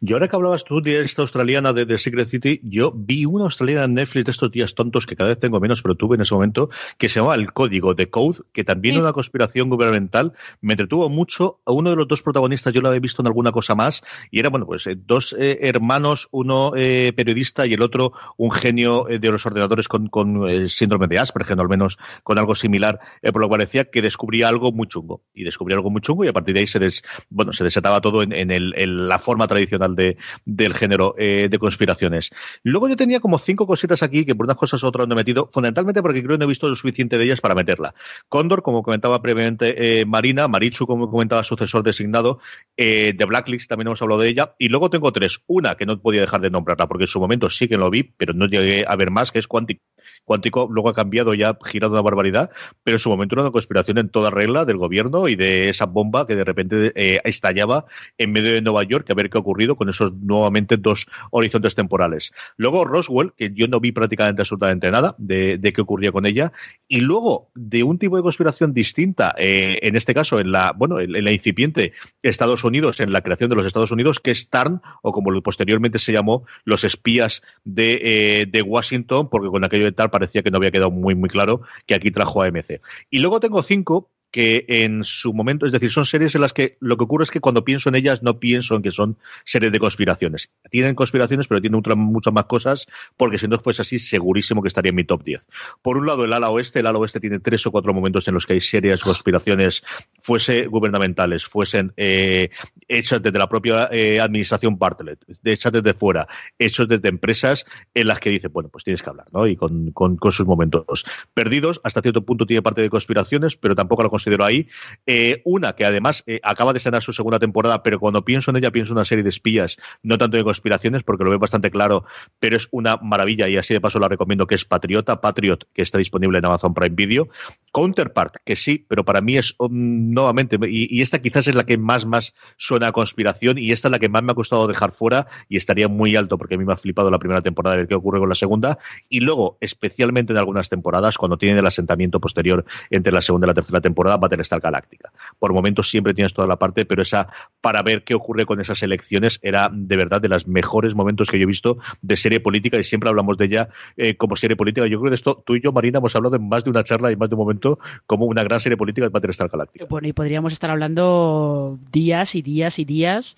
Y ahora que hablabas tú de esta australiana de, de Secret City, yo vi una australiana en Netflix de estos días tontos que cada vez tengo menos, pero tuve en ese momento, que se llamaba El Código de Code, que también Sí. era una conspiración gubernamental. Me entretuvo mucho. A uno de los dos protagonistas yo lo había visto en alguna cosa más, y era, bueno, pues eh, dos eh, hermanos, uno eh, periodista y el otro un genio eh, de los ordenadores con, con síndrome de Asperger, o al menos con algo similar, por lo que parecía que descubría algo muy chungo. Y descubría algo muy chungo y a partir de ahí se, des, bueno, se desataba todo en, en el- en la forma tradicional de, del género eh, de conspiraciones. Luego yo tenía como cinco cositas aquí que por unas cosas u otras no he metido, fundamentalmente porque creo que no he visto lo suficiente de ellas para meterla. Cóndor, como comentaba previamente eh, Marina, Marichu, como comentaba, sucesor designado, eh, de Blacklist también hemos hablado de ella, y luego tengo tres. Una que no podía dejar de nombrarla, porque en su momento sí que lo vi, pero no llegué a ver más, que es Quantic. Cuántico luego ha cambiado ya, girado una barbaridad, pero en su momento era una conspiración en toda regla del gobierno y de esa bomba que de repente eh, estallaba en medio de Nueva York, a ver qué ha ocurrido con esos nuevamente dos horizontes temporales. Luego Roswell, que yo no vi prácticamente absolutamente nada de, de qué ocurría con ella, y luego de un tipo de conspiración distinta, eh, en este caso en la, bueno, en, en la incipiente Estados Unidos, en la creación de los Estados Unidos, que es TARN, o como posteriormente se llamó, los espías de, eh, de Washington, porque con aquello de TARN parecía que no había quedado muy, muy claro que aquí trajo a MC. Y luego tengo cinco que en su momento, es decir, son series en las que lo que ocurre es que cuando pienso en ellas no pienso en que son series de conspiraciones. Tienen conspiraciones, pero tienen otra- muchas más cosas, porque si no fuese así, segurísimo que estaría en mi top 10. Por un lado, el ala oeste, el ala oeste tiene tres o cuatro momentos en los que hay serias conspiraciones, fuese gubernamentales, fuesen eh, hechas desde la propia eh, administración Bartlett, hechas desde fuera, hechos desde empresas en las que dice, bueno, pues tienes que hablar, ¿no? Y con, con, con sus momentos perdidos, hasta cierto punto tiene parte de conspiraciones, pero tampoco lo considero ahí. Eh, una que además eh, acaba de sanar su segunda temporada, pero cuando pienso en ella pienso en una serie de espías, no tanto de conspiraciones, porque lo veo bastante claro, pero es una maravilla y así de paso la recomiendo, que es Patriota, Patriot, que está disponible en Amazon Prime Video. Counterpart, que sí, pero para mí es um, nuevamente, y, esta quizás es la que más, más suena a conspiración y esta es la que más me ha costado dejar fuera y estaría muy alto porque a mí me ha flipado la primera temporada de ver qué ocurre con la segunda y luego, especialmente en algunas temporadas, cuando tienen el asentamiento posterior entre la segunda y la tercera temporada, Battlestar Galáctica. Por momentos siempre tienes toda la parte, pero esa, para ver qué ocurre con esas elecciones, era de verdad de los mejores momentos que yo he visto de serie política y siempre hablamos de ella eh, como serie política. Yo creo que de esto, tú y yo, Marina, hemos hablado en más de una charla y más de un momento como una gran serie política de Battlestar Galáctica. Bueno, y podríamos estar hablando días y días y días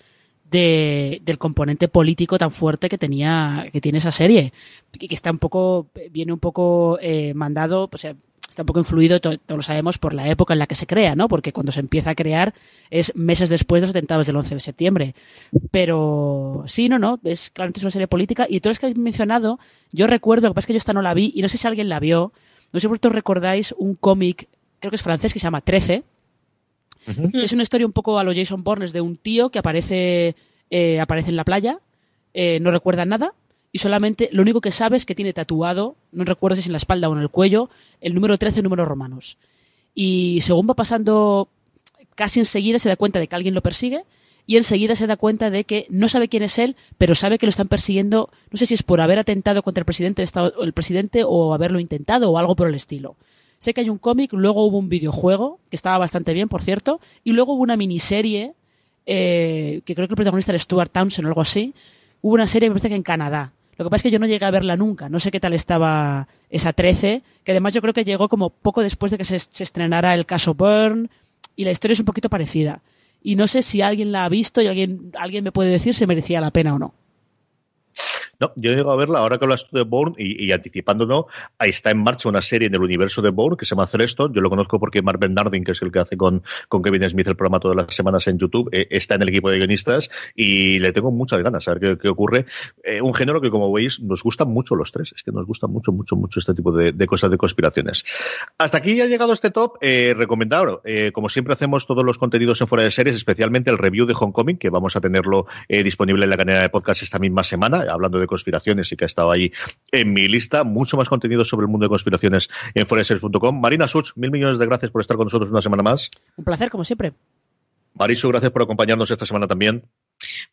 de, del componente político tan fuerte que tenía que tiene esa serie que, que está un poco viene un poco eh, mandado o sea está un poco influido todos lo sabemos por la época en la que se crea no porque cuando se empieza a crear es meses después de los atentados del 11 de septiembre. Pero sí no no es claramente es una serie política. Y todos los que habéis mencionado yo recuerdo lo que pasa es que yo esta no la vi y no sé si alguien la vio. No sé si vosotros recordáis un cómic creo que es francés que se llama 13 Uh -huh. que es una historia un poco a los Jason Bourne de un tío que aparece, eh, aparece en la playa, eh, no recuerda nada y solamente lo único que sabe es que tiene tatuado, no recuerdo si en la espalda o en el cuello, el número 13 números romanos. Y según va pasando, casi enseguida se da cuenta de que alguien lo persigue y enseguida se da cuenta de que no sabe quién es él, pero sabe que lo están persiguiendo, no sé si es por haber atentado contra el presidente, el presidente o haberlo intentado o algo por el estilo Sé que hay un cómic, luego hubo un videojuego, que estaba bastante bien, por cierto, y luego hubo una miniserie, eh, que creo que el protagonista era Stuart Townsend o algo así. Hubo una serie, me parece que en Canadá. Lo que pasa es que yo no llegué a verla nunca. No sé qué tal estaba esa 13, que además yo creo que llegó como poco después de que se, se estrenara el caso Burn, y la historia es un poquito parecida. Y no sé si alguien la ha visto y alguien, alguien me puede decir si merecía la pena o no. No, yo he llegado a verla ahora que hablas de Bourne y, anticipándonos, ahí está en marcha una serie en el universo de Bourne que se llama Celestone. Yo lo conozco porque Mark Bernardin, que es el que hace con, con Kevin Smith el programa todas las semanas en YouTube, eh, está en el equipo de guionistas y le tengo muchas ganas a ver qué, ocurre. Eh, un género que, como veis, nos gustan mucho los tres. Es que nos gusta mucho, mucho, mucho este tipo de, cosas de conspiraciones. Hasta aquí ha llegado este top. Eh, recomendado, eh, como siempre hacemos todos los contenidos en fuera de series, especialmente el review de Homecoming, que vamos a tenerlo disponible en la cadena de podcast esta misma semana, hablando de conspiraciones y que ha estado ahí en mi lista. Mucho más contenido sobre el mundo de conspiraciones en. Marina Such, mil millones de gracias por estar con nosotros una semana más. Un placer, como siempre. Marisu, gracias por acompañarnos esta semana también.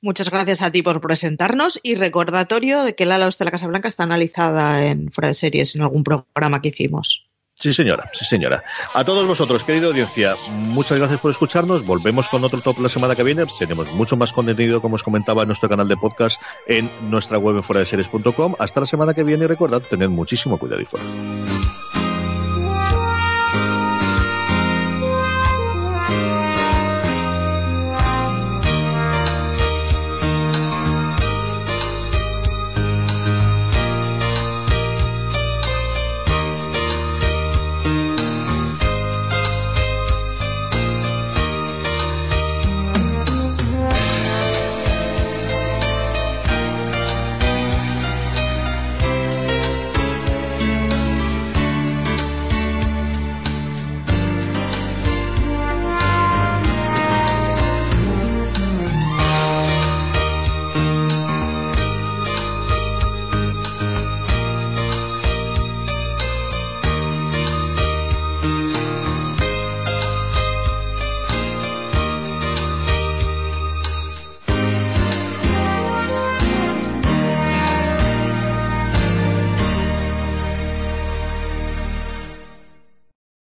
Muchas gracias a ti por presentarnos y recordatorio de que la Los de la Casa Blanca está analizada en fuera de series en algún programa que hicimos. Sí, señora, sí, señora. A todos vosotros, querida audiencia, muchas gracias por escucharnos. Volvemos con otro top la semana que viene. Tenemos mucho más contenido, como os comentaba, en nuestro canal de podcast en nuestra web en fuera de series.com. Hasta la semana que viene y recordad, tened muchísimo cuidado y fuera.